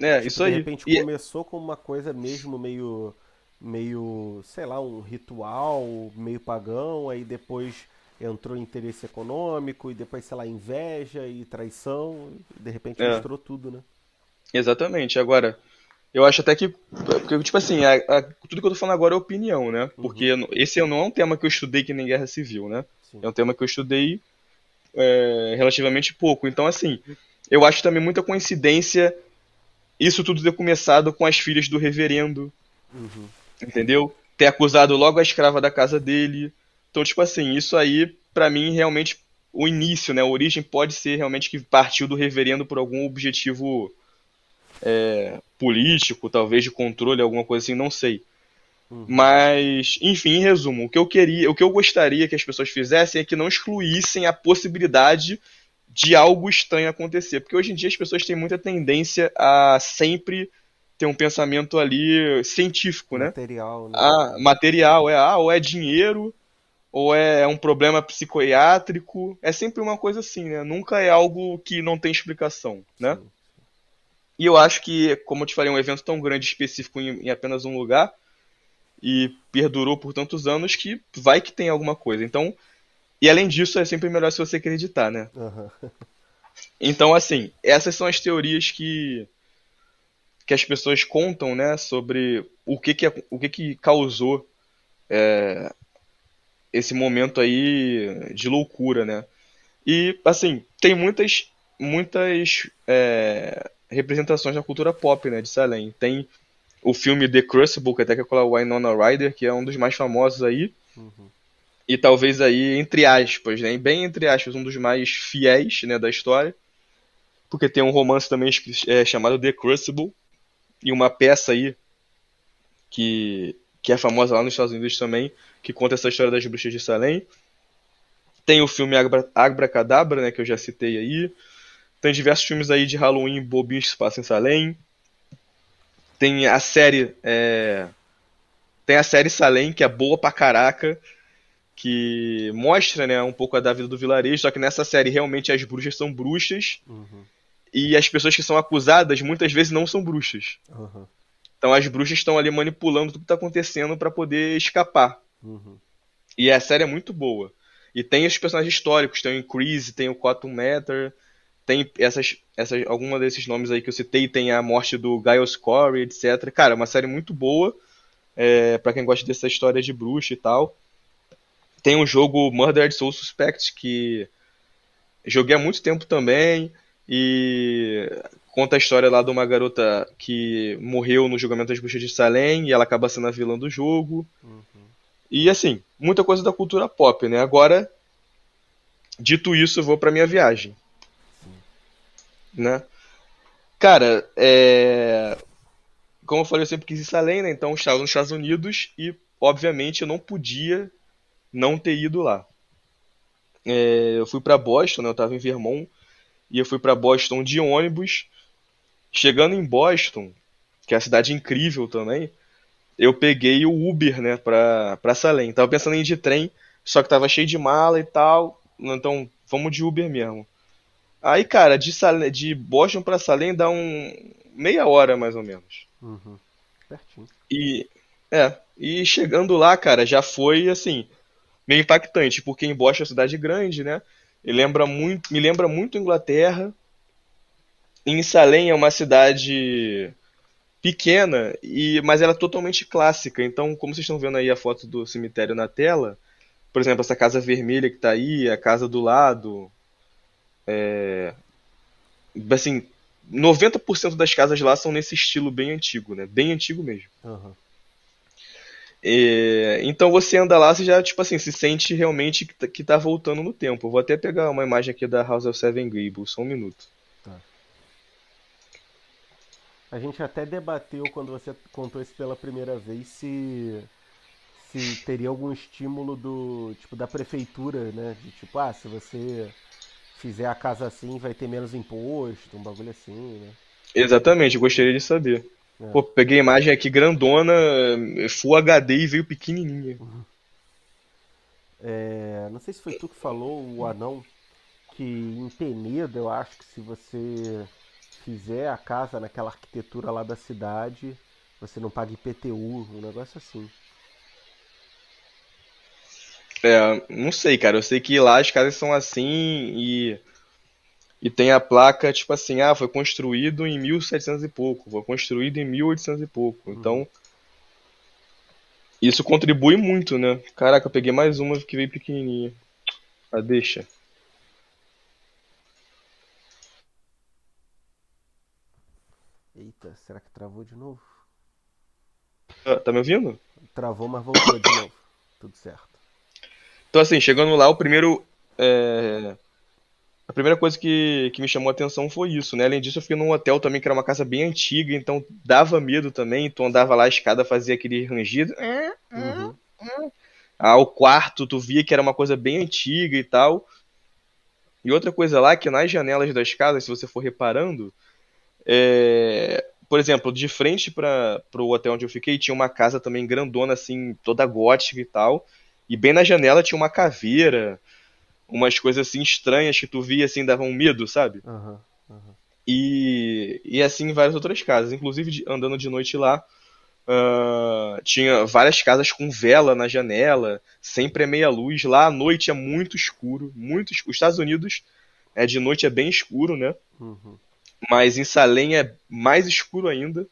É, Tipo, isso de aí. repente E- começou como uma coisa mesmo meio, meio, sei lá, um ritual meio pagão, aí depois entrou interesse econômico e depois, sei lá, inveja e traição, e de repente É. misturou tudo, né? Exatamente. Agora, eu acho até que. Porque, tipo assim, a- a- tudo que eu tô falando agora é opinião, né? Porque eu não- esse não é um tema que eu estudei que nem guerra civil, né? Sim. É um tema que eu estudei é, relativamente pouco. Então, assim, eu acho também muita coincidência isso tudo ter começado com as filhas do reverendo, Uhum. entendeu? Ter acusado logo a escrava da casa dele. Então, tipo assim, isso aí, pra mim, realmente, o início, né? A origem pode ser realmente que partiu do reverendo por algum objetivo é, político, talvez de controle, alguma coisa assim, não sei. Uhum. Mas, enfim, em resumo, o que eu queria, o que eu gostaria que as pessoas fizessem é que não excluíssem a possibilidade de algo estranho acontecer. Porque hoje em dia as pessoas têm muita tendência a sempre ter um pensamento ali científico, né? Material, né? Ah, material, é, ah, ou é dinheiro, ou é um problema psiquiátrico. É sempre uma coisa assim, né? Nunca é algo que não tem explicação, né? Sim. E eu acho que, como eu te falei, é um evento tão grande específico em, em apenas um lugar e perdurou por tantos anos que vai que tem alguma coisa. Então, e além disso, é sempre melhor se você acreditar, né? Uhum. Então, assim, essas são as teorias que, que as pessoas contam, né? Sobre o que, que, o que, que causou é, esse momento aí de loucura, né? E, assim, tem muitas, muitas é, representações da cultura pop, né? De Salem. Tem o filme The Crucible, que até que é com a Winona Ryder, que é um dos mais famosos aí. Uhum e talvez aí, entre aspas, né, bem entre aspas, um dos mais fiéis né, da história, porque tem um romance também é, chamado The Crucible, e uma peça aí que, que é famosa lá nos Estados Unidos também, que conta essa história das bruxas de Salem. Tem o filme Abracadabra, né, que eu já citei aí. Tem diversos filmes aí de Halloween bobinhos que se passam em Salem. Tem a série. É... Tem a série Salem, que é boa pra caraca que mostra né, um pouco da vida do vilarejo, só que nessa série realmente as bruxas são bruxas uhum. e as pessoas que são acusadas muitas vezes não são bruxas. Uhum. Então as bruxas estão ali manipulando tudo que está acontecendo para poder escapar. Uhum. E a série é muito boa. E tem os personagens históricos, tem o Increase, tem o Cotton Matter, tem essas, essas alguma desses nomes aí que eu citei, tem a morte do Giles Corey, etc. Cara, é uma série muito boa é, para quem gosta dessa história de bruxa e tal. Tem um jogo Murdered Soul Suspect que joguei há muito tempo também e conta a história lá de uma garota que morreu no julgamento das bruxas de Salem e ela acaba sendo a vilã do jogo. Uhum. E assim, muita coisa da cultura pop, né? Agora, dito isso, eu vou para minha viagem. Né? Cara, é... como eu falei, eu sempre quis ir Salem, né? Então eu estava nos Estados Unidos e, obviamente, eu não podia não ter ido lá. É, eu fui para Boston, né, eu estava em Vermont, e eu fui para Boston de ônibus. Chegando em Boston, que é uma cidade incrível também, eu peguei o Uber, né, pra, pra Salem. Tava pensando em ir de trem, só que tava cheio de mala e tal, então vamos de Uber mesmo. Aí, cara, de, Salem, de Boston pra Salem dá um meia hora mais ou menos. Uhum. Pertinho. E, é, e chegando lá, cara, já foi assim meio impactante, porque em Boston é uma cidade grande, né? E lembra muito, me lembra muito Inglaterra. Em Salem é uma cidade pequena, e mas ela é totalmente clássica. Então, como vocês estão vendo aí a foto do cemitério na tela, por exemplo, essa casa vermelha que está aí, a casa do lado, é, assim, 90% das casas lá são nesse estilo bem antigo, né? Bem antigo mesmo. Uhum. É, então você anda lá, você já, tipo assim, se sente realmente que tá, que tá voltando no tempo. Eu vou até pegar uma imagem aqui da House of Seven Gables, só um minuto. Tá. A gente até debateu quando você contou isso pela primeira vez se se teria algum estímulo do tipo da prefeitura, né? De tipo, ah, se você fizer a casa assim, vai ter menos imposto, um bagulho assim, né? Exatamente, gostaria de saber. É. Pô, peguei a imagem aqui grandona, Full HD e veio pequenininha. Uhum. É, não sei se foi tu que falou, o anão, que em Penedo, eu acho que se você fizer a casa naquela arquitetura lá da cidade, você não paga IPTU, um negócio assim. É, não sei, cara. Eu sei que lá as casas são assim e e tem a placa tipo assim, ah, foi construído em 1700 e pouco, foi construído em 1800 e pouco. Uhum. Então, isso contribui muito, né? Caraca, eu peguei mais uma que veio pequenininha. Ah, deixa. Eita, será que travou de novo? Ah, tá me ouvindo? Travou, mas voltou de novo. Tudo certo. Então, assim, chegando lá, o primeiro. É a primeira coisa que, que me chamou a atenção foi isso, né? Além disso, eu fiquei num hotel também que era uma casa bem antiga, então dava medo também. Tu andava lá, a escada fazia aquele rangido. Uhum. Ah, o quarto, tu via que era uma coisa bem antiga e tal. E outra coisa lá, que nas janelas das casas, se você for reparando, é... por exemplo, de frente para o hotel onde eu fiquei, tinha uma casa também grandona, assim, toda gótica e tal. E bem na janela tinha uma caveira, umas coisas assim estranhas que tu via assim, davam medo, sabe? Uhum, uhum. E, e assim em várias outras casas. Inclusive, andando de noite lá, uh, tinha várias casas com vela na janela, sempre é meia luz. Lá à noite é muito escuro, muito escuro. Os Estados Unidos é de noite é bem escuro, né? Uhum. Mas em Salem é mais escuro ainda.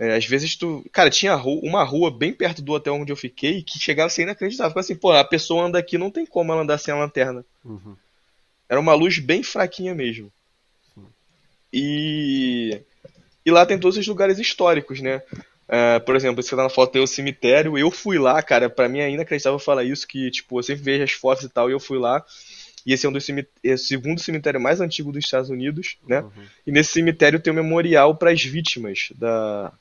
É, às vezes tu. Cara, tinha uma rua bem perto do hotel onde eu fiquei que chegava a ser inacreditável. Ficava assim, pô, a pessoa anda aqui, não tem como ela andar sem a lanterna. Uhum. Era uma luz bem fraquinha mesmo. E. E lá tem todos os lugares históricos, né? Uh, por exemplo, esse que tá na foto tem o cemitério. Eu fui lá, cara, pra mim é inacreditável falar isso, que, tipo, eu sempre vejo as fotos e tal, e eu fui lá. E esse é um dos é o segundo cemitério mais antigo dos Estados Unidos, né? Uhum. E nesse cemitério tem um memorial para as vítimas da,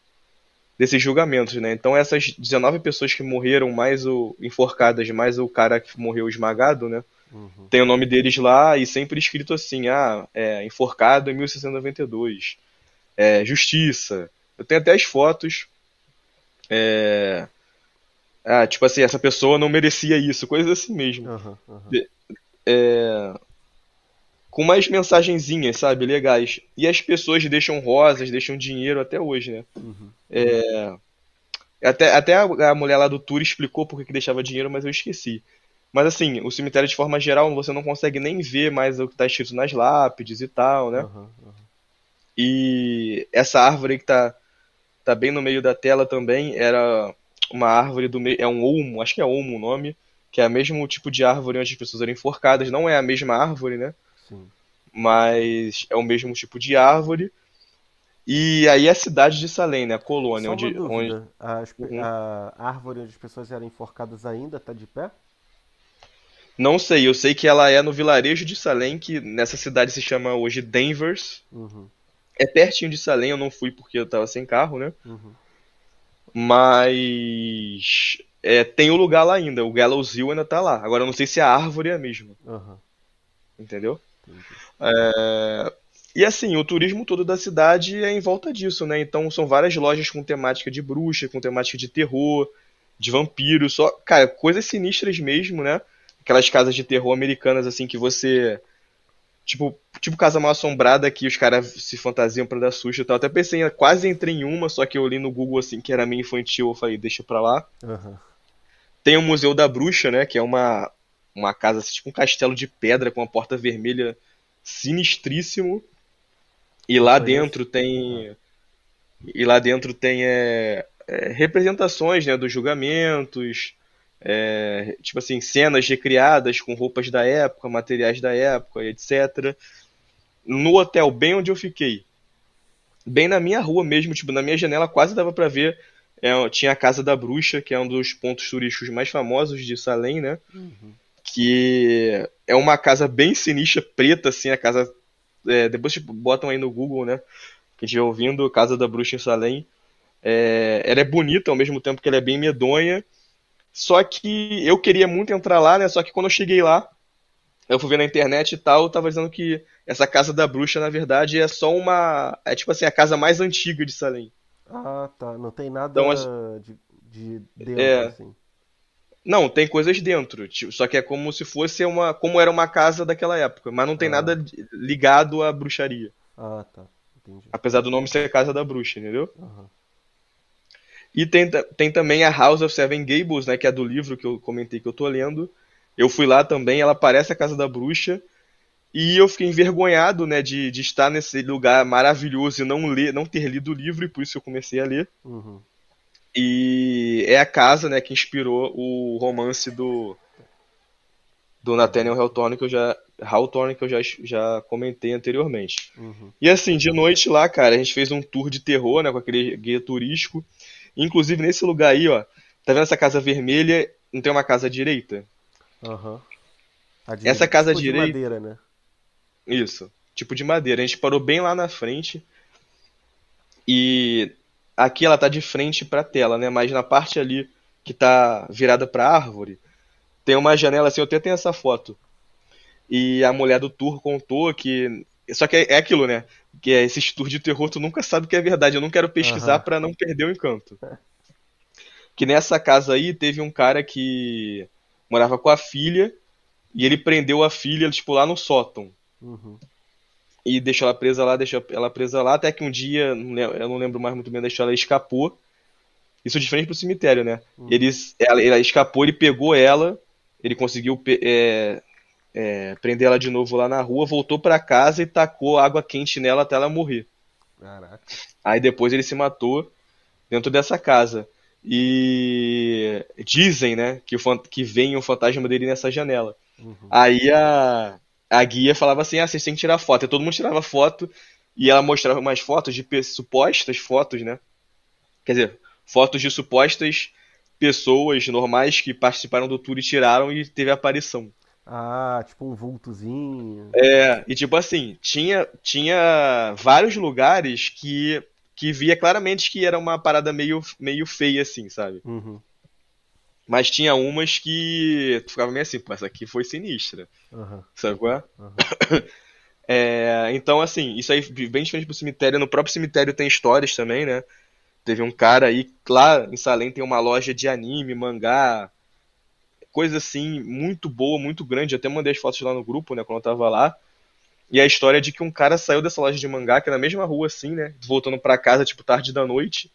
desses julgamentos, né? Então essas 19 pessoas que morreram, mais o enforcadas, mais o cara que morreu esmagado, né? Uhum. Tem o nome deles lá e sempre escrito assim, ah, é, enforcado em 1692, é, justiça. Eu tenho até as fotos, é, ah, tipo assim, essa pessoa não merecia isso, coisas assim mesmo. Uhum, uhum. É, com mais mensagenzinhas, sabe, legais. E as pessoas deixam rosas, deixam dinheiro até hoje, né? Uhum. É... Até, até a mulher lá do tour explicou por que deixava dinheiro, mas eu esqueci. Mas assim, o cemitério de forma geral você não consegue nem ver mais o que está escrito nas lápides e tal, né? Uhum, uhum. E essa árvore que tá, tá bem no meio da tela também era uma árvore do meio. É um olmo, acho que é olmo o nome, que é o mesmo tipo de árvore onde as pessoas eram enforcadas. Não é a mesma árvore, né? Sim. Mas é o mesmo tipo de árvore. E aí a cidade de Salem, né? A colônia. Onde, onde... As- Uhum. A árvore onde as pessoas eram enforcadas ainda está de pé? Não sei, eu sei que ela é no vilarejo de Salem, que nessa cidade se chama hoje Denvers. Uhum, É pertinho de Salem, eu não fui porque eu tava sem carro, né? uhum. Mas é, tem o lugar lá ainda, o Gallows Hill ainda tá lá. Agora eu não sei se a árvore é a mesma, Aham, entendeu? É, E assim, o turismo todo da cidade é em volta disso, né? Então são várias lojas com temática de bruxa, com temática de terror, de vampiro, só, cara, coisas sinistras mesmo, né? Aquelas casas de terror americanas assim que você tipo, tipo casa mal assombrada que os caras se fantasiam pra dar susto e tal. Até pensei, quase entrei em uma, só que eu li no Google assim que era meio infantil, eu falei, deixa pra lá. Aham. Tem o Museu da Bruxa, né? Que é uma, uma casa, assim, tipo um castelo de pedra com uma porta vermelha sinistríssimo. E lá Conheço. dentro tem. E lá dentro tem é, é, representações, né, dos julgamentos. é, tipo assim, cenas recriadas com roupas da época, materiais da época, etc. No hotel, bem onde eu fiquei, bem na minha rua mesmo, tipo, na minha janela quase dava pra ver. é, tinha a Casa da Bruxa, que é um dos pontos turísticos mais famosos de Salem, né? Uhum. Que é uma casa bem sinistra, preta, assim, a casa. é, depois tipo, botam aí no Google, né? Quem estiver ouvindo, Casa da Bruxa em Salem. É, ela é bonita ao mesmo tempo que ela é bem medonha. Só que eu queria muito entrar lá, né? Só que quando eu cheguei lá, eu fui ver na internet e tal, tava dizendo que essa Casa da Bruxa, na verdade, é só uma. É tipo assim, a casa mais antiga de Salem. Ah, tá. Não tem nada Então, as- de, de dentro, É. assim. Não, tem coisas dentro, tipo, só que é como se fosse uma, como era uma casa daquela época, mas não tem Ah. nada ligado à bruxaria, Ah, tá. Entendi. apesar do nome ser Casa da Bruxa, entendeu? Aham. E tem, tem também a House of Seven Gables, né, que é do livro que eu comentei que eu tô lendo. Eu fui lá também, ela parece a Casa da Bruxa, e eu fiquei envergonhado, né, de, de estar nesse lugar maravilhoso e não ler, não ter lido o livro, e por isso eu comecei a ler. Uhum. E é a casa, né, que inspirou o romance do do Nathaniel Hawthorne que eu já Hawthorne que eu já, já comentei anteriormente. Uhum. E assim, de noite lá, cara, a gente fez um tour de terror, né, com aquele guia turístico. Inclusive nesse lugar aí, ó, tá vendo essa casa vermelha? Não tem uma casa à direita? Aham. A Essa casa tipo de direita- madeira, né? Isso, tipo de madeira. A gente parou bem lá na frente. E aqui ela tá de frente pra tela, né? Mas na parte ali que tá virada pra árvore, tem uma janela assim, eu até tenho essa foto. E a mulher do tour contou que. Só que é, é aquilo, né? Que é esses tours de terror, tu nunca sabe o que é verdade. Eu não quero pesquisar Aham. pra não perder o encanto. Que nessa casa aí teve um cara que morava com a filha e ele prendeu a filha, tipo, lá no sótão. Uhum. E deixou ela presa lá, deixou ela presa lá, até que um dia, eu não lembro mais muito bem da história, ela escapou. Isso de frente pro cemitério, né? Eles, ela, ela escapou, ele pegou ela, ele conseguiu é, é, prender ela de novo lá na rua, voltou pra casa e tacou água quente nela até ela morrer. Caraca. Aí depois ele se matou dentro dessa casa. E dizem, né, que, o, que vem o fantasma dele nessa janela. Uhum. Aí a, a guia falava assim: ah, vocês têm que tirar foto. E todo mundo tirava foto e ela mostrava umas fotos de supostas fotos, né? Quer dizer, fotos de supostas pessoas normais que participaram do tour e tiraram e teve aparição. Ah, tipo um vultozinho. É, e tipo assim, tinha, tinha vários lugares que, que via claramente que era uma parada meio, meio feia, assim, sabe? Uhum. Mas tinha umas que tu ficava meio assim, pô, essa aqui foi sinistra. Aham. Sabe qual é? Aham. É, então, assim, isso aí bem diferente pro cemitério. No próprio cemitério tem histórias também, né? Teve um cara aí, lá em Salem tem uma loja de anime, mangá, coisa assim, muito boa, muito grande. Eu até mandei as fotos lá no grupo, né, quando eu tava lá. E a história é de que um cara saiu dessa loja de mangá, que é na mesma rua, assim, né? Voltando pra casa, tipo, tarde da noite.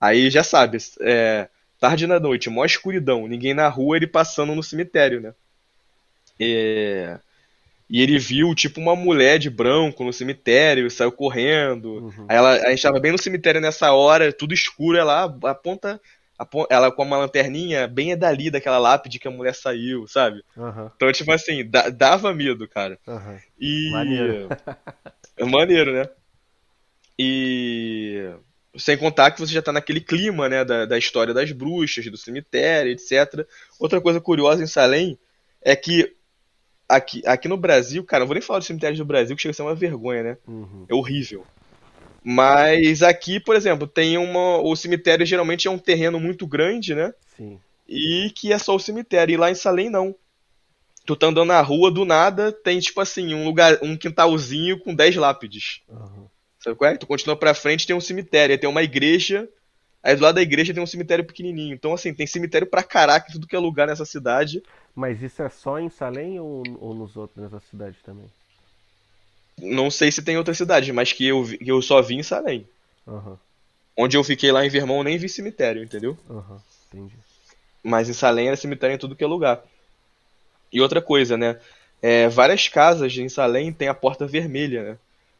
Aí já sabe, é, tarde da noite, mó escuridão, ninguém na rua, ele passando no cemitério, né? É, E ele viu, tipo, uma mulher de branco no cemitério, saiu correndo. Uhum. Aí ela, a gente tava bem no cemitério nessa hora, tudo escuro, ela aponta, apon- ela com uma lanterninha bem é dali daquela lápide que a mulher saiu, sabe? Aham. Então, tipo assim, da- dava medo, cara. Aham. E. Maneiro. É maneiro, né? E. Sem contar que você já tá naquele clima, né? Da, da história das bruxas, do cemitério, etc. Outra coisa curiosa em Salem é que aqui, aqui no Brasil, cara, não vou nem falar dos cemitérios do Brasil, que chega a ser uma vergonha, né? Uhum. É horrível. Mas aqui, por exemplo, tem uma. O cemitério geralmente é um terreno muito grande, né? Sim. E que é só o cemitério. E lá em Salem não. Tu tá andando na rua, do nada, tem tipo assim, um lugar, um quintalzinho com 10 lápides. Aham. Sabe qual é? Tu continua pra frente, tem um cemitério, aí tem uma igreja, aí do lado da igreja tem um cemitério pequenininho. Então, assim, tem cemitério pra caraca em tudo que é lugar nessa cidade. Mas isso é só em Salem ou, ou nos outros, nessa cidade também? Não sei se tem outra cidade, mas que eu, que eu só vi em Salem. Aham. Onde eu fiquei lá em Vermont, eu nem vi cemitério, entendeu? Aham. Entendi. Mas em Salem era cemitério em tudo que é lugar. E outra coisa, né? É, várias casas em Salem tem a porta vermelha, né?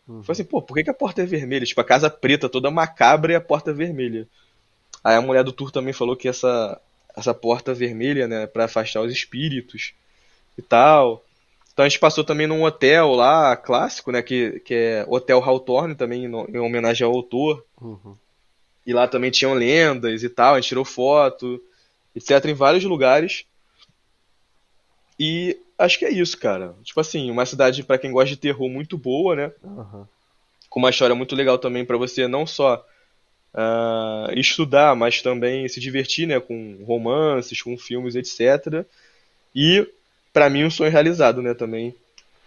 Uhum. Falei assim, pô, por que que a porta é vermelha? Tipo, a casa preta toda macabra e a porta vermelha. Aí a mulher do tour também falou que essa, essa porta vermelha, né, pra afastar os espíritos e tal. Então a gente passou também num hotel lá, clássico, né, que, que é Hotel Hawthorne, também em homenagem ao autor. Uhum. E lá também tinham lendas e tal, a gente tirou foto, etc, em vários lugares. E acho que é isso, cara. Tipo assim, uma cidade pra quem gosta de terror muito boa, né? Aham. com uma história muito legal também pra você não só ah, estudar, mas também se divertir, né, com romances, com filmes, etc. E pra mim um sonho realizado, né, também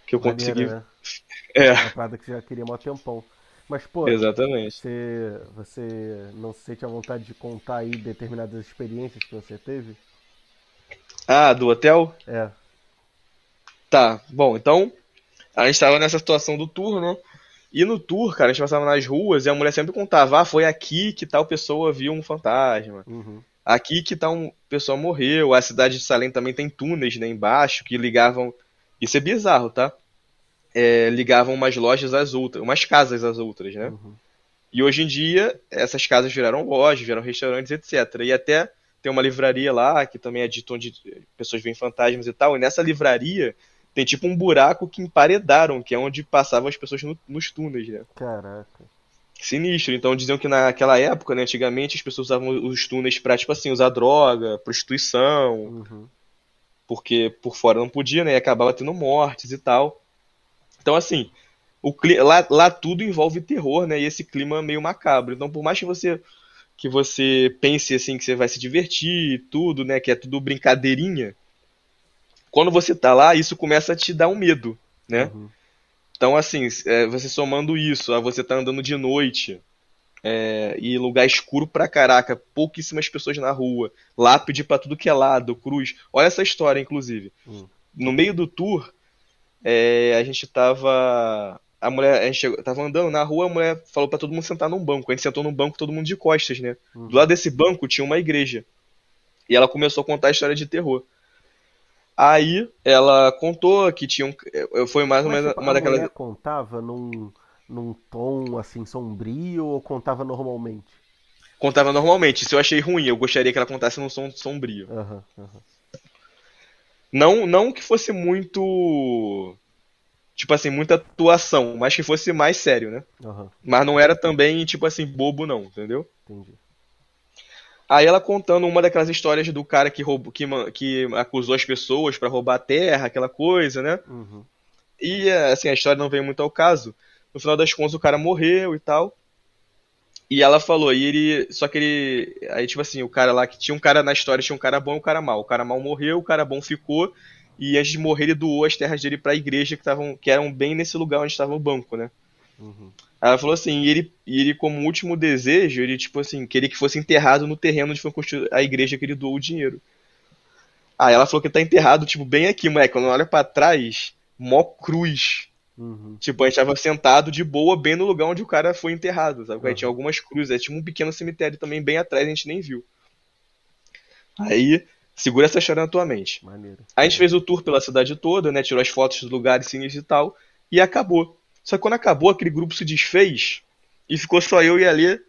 que eu Maneiro, consegui. né? É, Uma parada que já queria mó tempão. Mas, pô, exatamente. você, você não se sente à vontade de contar aí determinadas experiências que você teve? Ah, do hotel? É. Tá, bom, então a gente tava nessa situação do tour, né? E no tour, cara, a gente passava nas ruas e a mulher sempre contava, ah, foi aqui que tal pessoa viu um fantasma. Uhum. Aqui que tal um pessoa morreu. A cidade de Salem também tem túneis, né, embaixo que ligavam. Isso é bizarro, tá? É, ligavam umas lojas às outras, umas casas às outras, né? Uhum. E hoje em dia essas casas viraram lojas, viraram restaurantes, etc. E até tem uma livraria lá que também é dito onde pessoas veem fantasmas e tal. E nessa livraria tem tipo um buraco que emparedaram, que é onde passavam as pessoas no- nos túneis, né? Caraca. Sinistro. Então diziam que naquela época, né, antigamente, as pessoas usavam os túneis pra, tipo assim, usar droga, prostituição, Uhum. porque por fora não podia, né, e acabava tendo mortes e tal. Então, assim, o cli- lá, lá tudo envolve terror, né? E esse clima meio macabro. Então, por mais que você que você pense assim que você vai se divertir e tudo, né? Que é tudo brincadeirinha. Quando você tá lá, isso começa a te dar um medo, né? Uhum. Então, assim, é, você somando isso, a você tá andando de noite, é, e lugar escuro pra caraca, pouquíssimas pessoas na rua, lápide pra tudo que é lado, cruz. Olha essa história, inclusive. Hum. No meio do tour, é, a gente tava. A mulher, a gente chegou- tava andando na rua, a mulher falou pra todo mundo sentar num banco. A gente sentou num banco, todo mundo de costas, né? Uhum. Do lado desse banco tinha uma igreja. E ela começou a contar a história de terror. Aí ela contou que tinha um. Foi mais ou menos tipo, uma daquelas. mulher contava num, num tom assim sombrio ou contava normalmente? Contava normalmente. Isso eu achei ruim. Eu gostaria que ela contasse num som sombrio. Aham, aham. Não, não que fosse muito. Tipo assim, muita atuação, mas que fosse mais sério, né? Aham, Mas não era também, tipo assim, bobo, não, entendeu? entendi. Aí ela contando uma daquelas histórias do cara que roubou, que, que acusou as pessoas pra roubar a terra, aquela coisa, né? Uhum. E assim, a história não veio muito ao caso. No final das contas, o cara morreu e tal. E ela falou, e ele. Só que ele. Aí, tipo assim, o cara lá que tinha um cara na história, tinha um cara bom e um cara mal. O cara mal morreu, o cara bom ficou. E antes de morrer, ele doou as terras dele pra igreja que, tavam, que eram bem nesse lugar onde estava o banco, né? Uhum. Aí ela falou assim, e ele, e ele, como último desejo, ele, tipo assim, queria que fosse enterrado no terreno onde foi construída a igreja que ele doou o dinheiro. Aí ela falou que tá enterrado, tipo, bem aqui, moleque. Quando olha pra trás, mó cruz. Uhum. Tipo, a gente tava sentado de boa, bem no lugar onde o cara foi enterrado, sabe? Aí Uhum. tinha algumas cruzes, aí tinha um pequeno cemitério também bem atrás, a gente nem viu. Aí, segura essa história na tua mente. Maneiro. A gente fez o tour pela cidade toda, né? Tirou as fotos dos lugares sinistros e tal, e acabou. Só que quando acabou, aquele grupo se desfez e ficou só eu e a Lê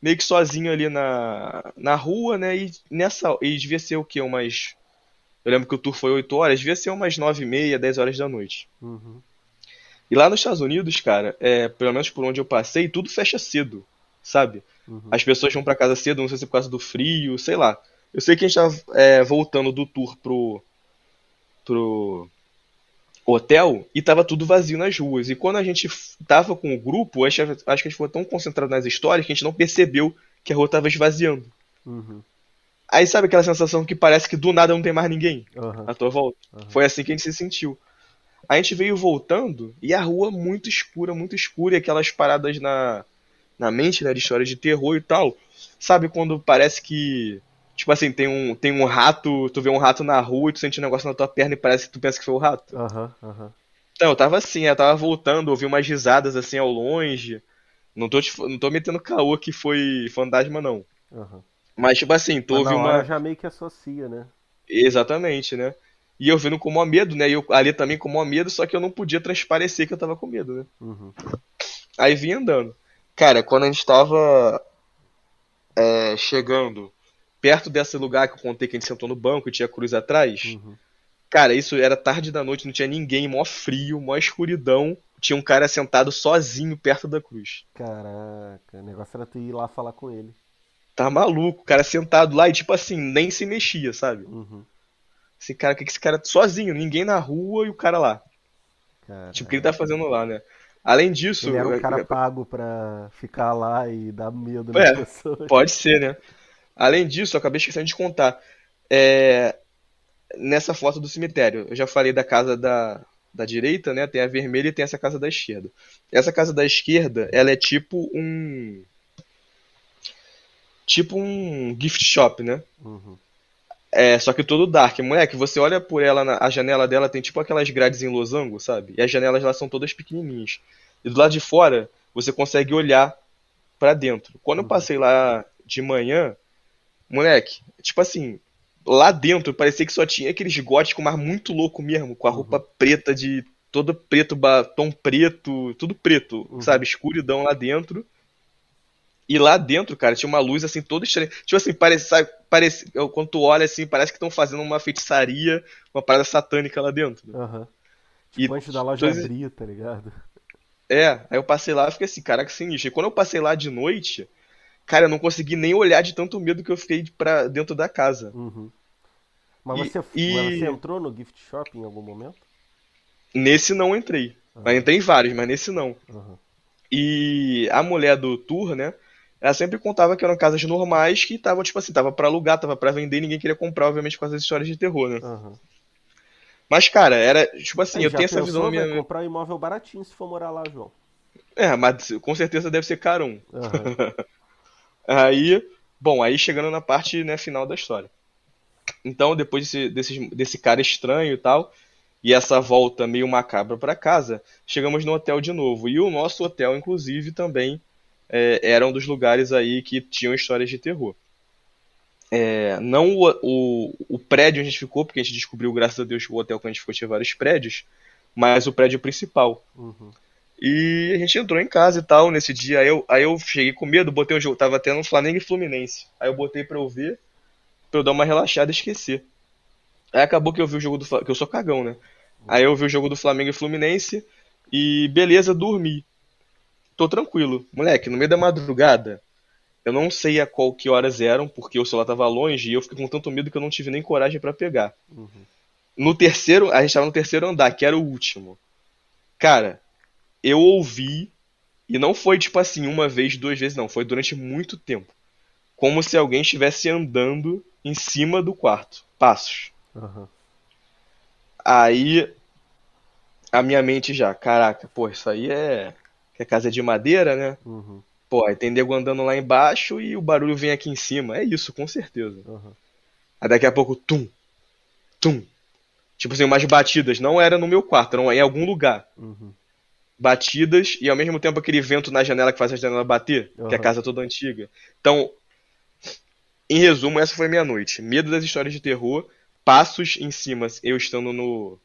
meio que sozinho ali na, na rua, né? E nessa. E devia ser o quê? Umas. Eu lembro que o tour foi 8 horas, devia ser umas 9 e meia, 10 horas da noite. Uhum. E lá nos Estados Unidos, cara, é, pelo menos por onde eu passei, tudo fecha cedo, sabe? Uhum. As pessoas vão pra casa cedo, não sei se é por causa do frio, sei lá. Eu sei que a gente tava é, voltando do tour pro, pro hotel e tava tudo vazio nas ruas. E quando a gente tava com o grupo, acho, acho que a gente foi tão concentrado nas histórias que a gente não percebeu que a rua tava esvaziando. Uhum. Aí sabe aquela sensação que parece que do nada não tem mais ninguém Aham. à tua volta? Aham. Foi assim que a gente se sentiu. A gente veio voltando e a rua muito escura, muito escura, e aquelas paradas na, na mente, né, de histórias de terror e tal. Sabe quando parece que, tipo assim, tem um, tem um rato, tu vê um rato na rua e tu sente um negócio na tua perna e parece que tu pensa que foi o rato? Aham, aham. Então, eu tava assim, eu tava voltando, ouvi umas risadas assim ao longe. Não tô, não tô metendo caô que foi fantasma, não. aham. Mas, tipo assim, tu na uma. já meio que associa, né? Exatamente, né? E eu vendo com maior medo, né? E eu ali também com maior medo, só que eu não podia transparecer que eu tava com medo, né? Uhum. Aí vim andando. Cara, quando a gente tava é, chegando perto desse lugar que eu contei que a gente sentou no banco e tinha cruz atrás, Uhum. cara, isso era tarde da noite, não tinha ninguém, mó frio, mó escuridão. Tinha um cara sentado sozinho perto da cruz. Caraca, o negócio era tu ir lá falar com ele. Tá maluco, o cara sentado lá e tipo assim, nem se mexia, sabe? Uhum. Esse cara, que esse cara sozinho, ninguém na rua e o cara lá. Caraca. Tipo, o que ele tá fazendo lá, né? Além disso, Ele era um cara pago pra ficar lá e dar medo nas É. pessoas. pode ser, né? Além disso, eu acabei esquecendo de contar. É, Nessa foto do cemitério, eu já falei da casa da, da direita, né? Tem a vermelha e tem essa casa da esquerda. Essa casa da esquerda, ela é tipo um. Tipo um gift shop, né? Uhum. É, só que todo dark. Moleque, você olha por ela, na- a janela dela tem tipo aquelas grades em losango, sabe? E as janelas lá são todas pequenininhas. E do lado de fora, você consegue olhar pra dentro. Quando eu passei lá de manhã, moleque, tipo assim, lá dentro parecia que só tinha aqueles góticos, mas muito louco mesmo, com a roupa preta de todo preto, batom preto, tudo preto, Uhum. sabe? Escuridão lá dentro. E lá dentro, cara, tinha uma luz assim toda estranha. Tipo assim, parece, sabe, parece, quando tu olha assim, parece que estão fazendo uma feitiçaria, uma parada satânica lá dentro. Aham. E Tipo, antes da loja abrir, tá ligado? É, aí eu passei lá e fiquei assim, caraca, sinistro. E quando eu passei lá de noite, cara, eu não consegui nem olhar de tanto medo que eu fiquei pra dentro da casa. Uhum. Mas E- você, e- mas você entrou no gift shop em algum momento? Nesse não entrei. Uhum. Mas entrei em vários, mas nesse não. Uhum. E a mulher do tour, né? Ela sempre contava que eram casas normais que estavam, tipo assim, tava para alugar, tava para vender e ninguém queria comprar, obviamente, causa das histórias de terror, né? Uhum. Mas, cara, era, tipo assim, Aí, eu tenho essa visão na minha. vai comprar um imóvel baratinho se for morar lá, João. É, mas com certeza deve ser carão. Uhum. Aí, bom, aí chegando na parte né, final da história. Então, depois desse, desse, desse cara estranho e tal, e essa volta meio macabra para casa, chegamos no hotel de novo. E o nosso hotel, inclusive, também é, era um dos lugares aí que tinham histórias de terror. É, não o, o, o, prédio onde a gente ficou, porque a gente descobriu, graças a Deus, que o hotel que a gente ficou tinha vários prédios, mas o prédio principal. Uhum. E a gente entrou em casa e tal nesse dia. Aí eu, aí eu cheguei com medo, botei o jogo. Tava tendo Flamengo e Fluminense. Aí eu botei pra eu ver, pra eu dar uma relaxada e esquecer. Aí acabou que eu vi o jogo do que eu sou cagão, né? Aí eu vi o jogo do Flamengo e Fluminense e beleza, dormi. Tô tranquilo. Moleque, no meio da madrugada, eu não sei a qual que horas eram, porque o celular tava longe e eu fiquei com tanto medo que eu não tive nem coragem para pegar. Uhum. No terceiro, a gente tava no terceiro andar, que era o último. Cara, eu ouvi, e não foi tipo assim, uma vez, duas vezes, não, foi durante muito tempo. Como se alguém estivesse andando em cima do quarto. Passos. Uhum. Aí a minha mente já, caraca, pô, isso aí é. Que é casa de madeira, né? Uhum. Pô, aí tem nego andando lá embaixo e o barulho vem aqui em cima. É isso, com certeza. Uhum. Aí daqui a pouco, tum, tum. Tipo assim, umas batidas. Não era no meu quarto, era em algum lugar. Uhum. Batidas e ao mesmo tempo aquele vento na janela que faz a janela bater, Uhum. que é a casa toda antiga. Então, em resumo, essa foi minha noite. Medo das histórias de terror, passos em cima, eu estando no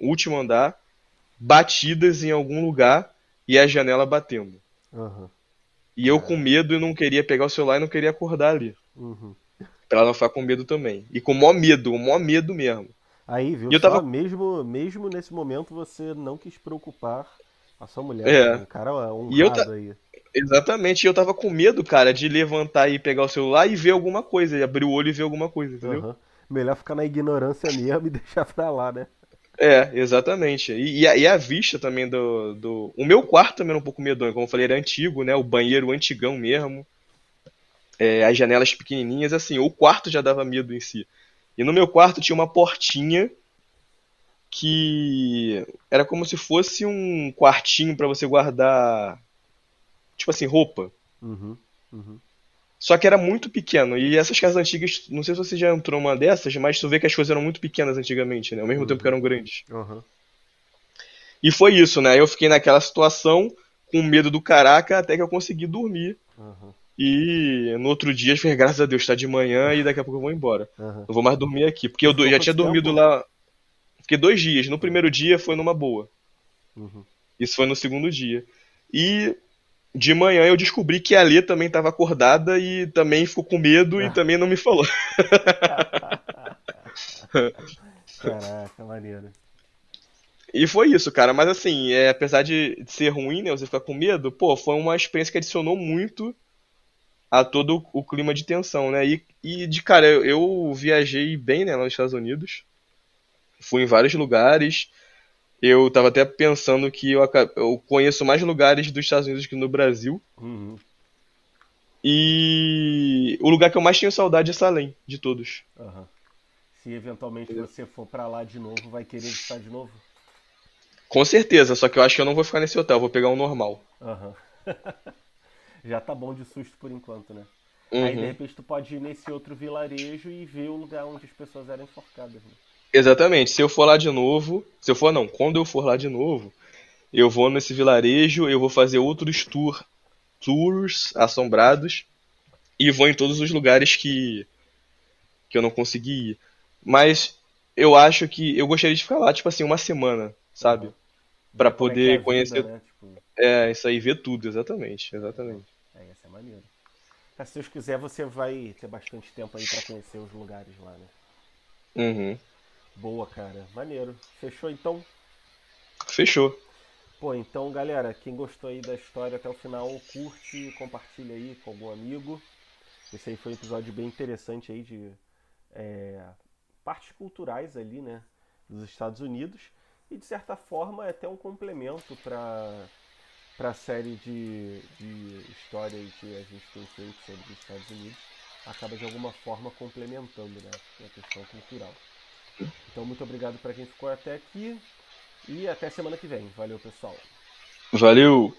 último andar, batidas em algum lugar e a janela batendo. Uhum. E eu com medo e não queria pegar o celular e não queria acordar ali. Uhum. Pra ela não ficar com medo também. E com o maior medo, o maior medo mesmo. Aí, viu? E eu tava- mesmo, mesmo nesse momento você não quis preocupar a sua mulher. É. Um cara honrado E eu ta- aí. Exatamente, e eu tava com medo, cara, de levantar e pegar o celular e ver alguma coisa, e abrir o olho e ver alguma coisa, entendeu? Uhum. Melhor ficar na ignorância mesmo e deixar pra lá, né? É, exatamente. E, e a, e a vista também do, do. O meu quarto também era um pouco medonho, como eu falei, era antigo, né? O banheiro antigão mesmo. É, as janelas pequenininhas, assim, o quarto já dava medo em si. E no meu quarto tinha uma portinha que era como se fosse um quartinho pra você guardar, tipo assim, roupa. Uhum. Uhum. Só que era muito pequeno. E essas casas antigas, não sei se você já entrou numa dessas, mas tu vê que as coisas eram muito pequenas antigamente, né? Ao mesmo tempo que eram grandes. Uhum. E foi isso, né? Eu fiquei naquela situação com medo do caraca até que eu consegui dormir. Uhum. E no outro dia, eu falei, graças a Deus, tá de manhã e daqui a pouco eu vou embora. Uhum. Não vou mais dormir aqui. Porque eu Ficou já tinha dormido lá. Fiquei dois dias. No primeiro dia foi numa boa. Uhum. Isso foi no segundo dia. E de manhã eu descobri que a Lê também estava acordada e também ficou com medo e também não me falou. Caraca, maneiro. E foi isso, cara. Mas assim, é, apesar de ser ruim, né? Você ficar com medo, pô, foi uma experiência que adicionou muito a todo o clima de tensão, né? E, e de cara, eu, eu viajei bem, né, lá nos Estados Unidos. Fui em vários lugares. Eu tava até pensando que eu, eu conheço mais lugares dos Estados Unidos que no Brasil. Uhum. E o lugar que eu mais tenho saudade é Salem, de todos. Uhum. Se eventualmente você for pra lá de novo, vai querer visitar de novo? Com certeza, só que eu acho que eu não vou ficar nesse hotel, vou pegar um normal. Aham. Já tá bom de susto por enquanto, né? Aí de Uhum. repente tu pode ir nesse outro vilarejo e ver o lugar onde as pessoas eram enforcadas. Né? Exatamente. Se eu for lá de novo, se eu for não, quando eu for lá de novo, eu vou nesse vilarejo, eu vou fazer outros tour, tours assombrados e vou em todos os lugares que que eu não consegui ir. Mas eu acho que eu gostaria de ficar lá, tipo assim, uma semana, sabe? Pra Como é que é a poder vida, conhecer, né? Tipo, é, isso aí, ver tudo, exatamente, exatamente. é, ia ser maneiro. Mas se Deus quiser, você vai ter bastante tempo aí pra conhecer os lugares lá, né? Uhum. Boa, cara. Maneiro. Fechou então? Fechou. Pô, então, galera, quem gostou aí da história até o final, curte, compartilha aí com algum amigo. Esse aí foi um episódio bem interessante aí de é, partes culturais ali, né, dos Estados Unidos. E, de certa forma, é até um complemento para para a série de, de história que a gente tem feito sobre os Estados Unidos, acaba de alguma forma complementando né, a questão cultural. Então, muito obrigado para quem ficou até aqui e até semana que vem. Valeu, pessoal. Valeu!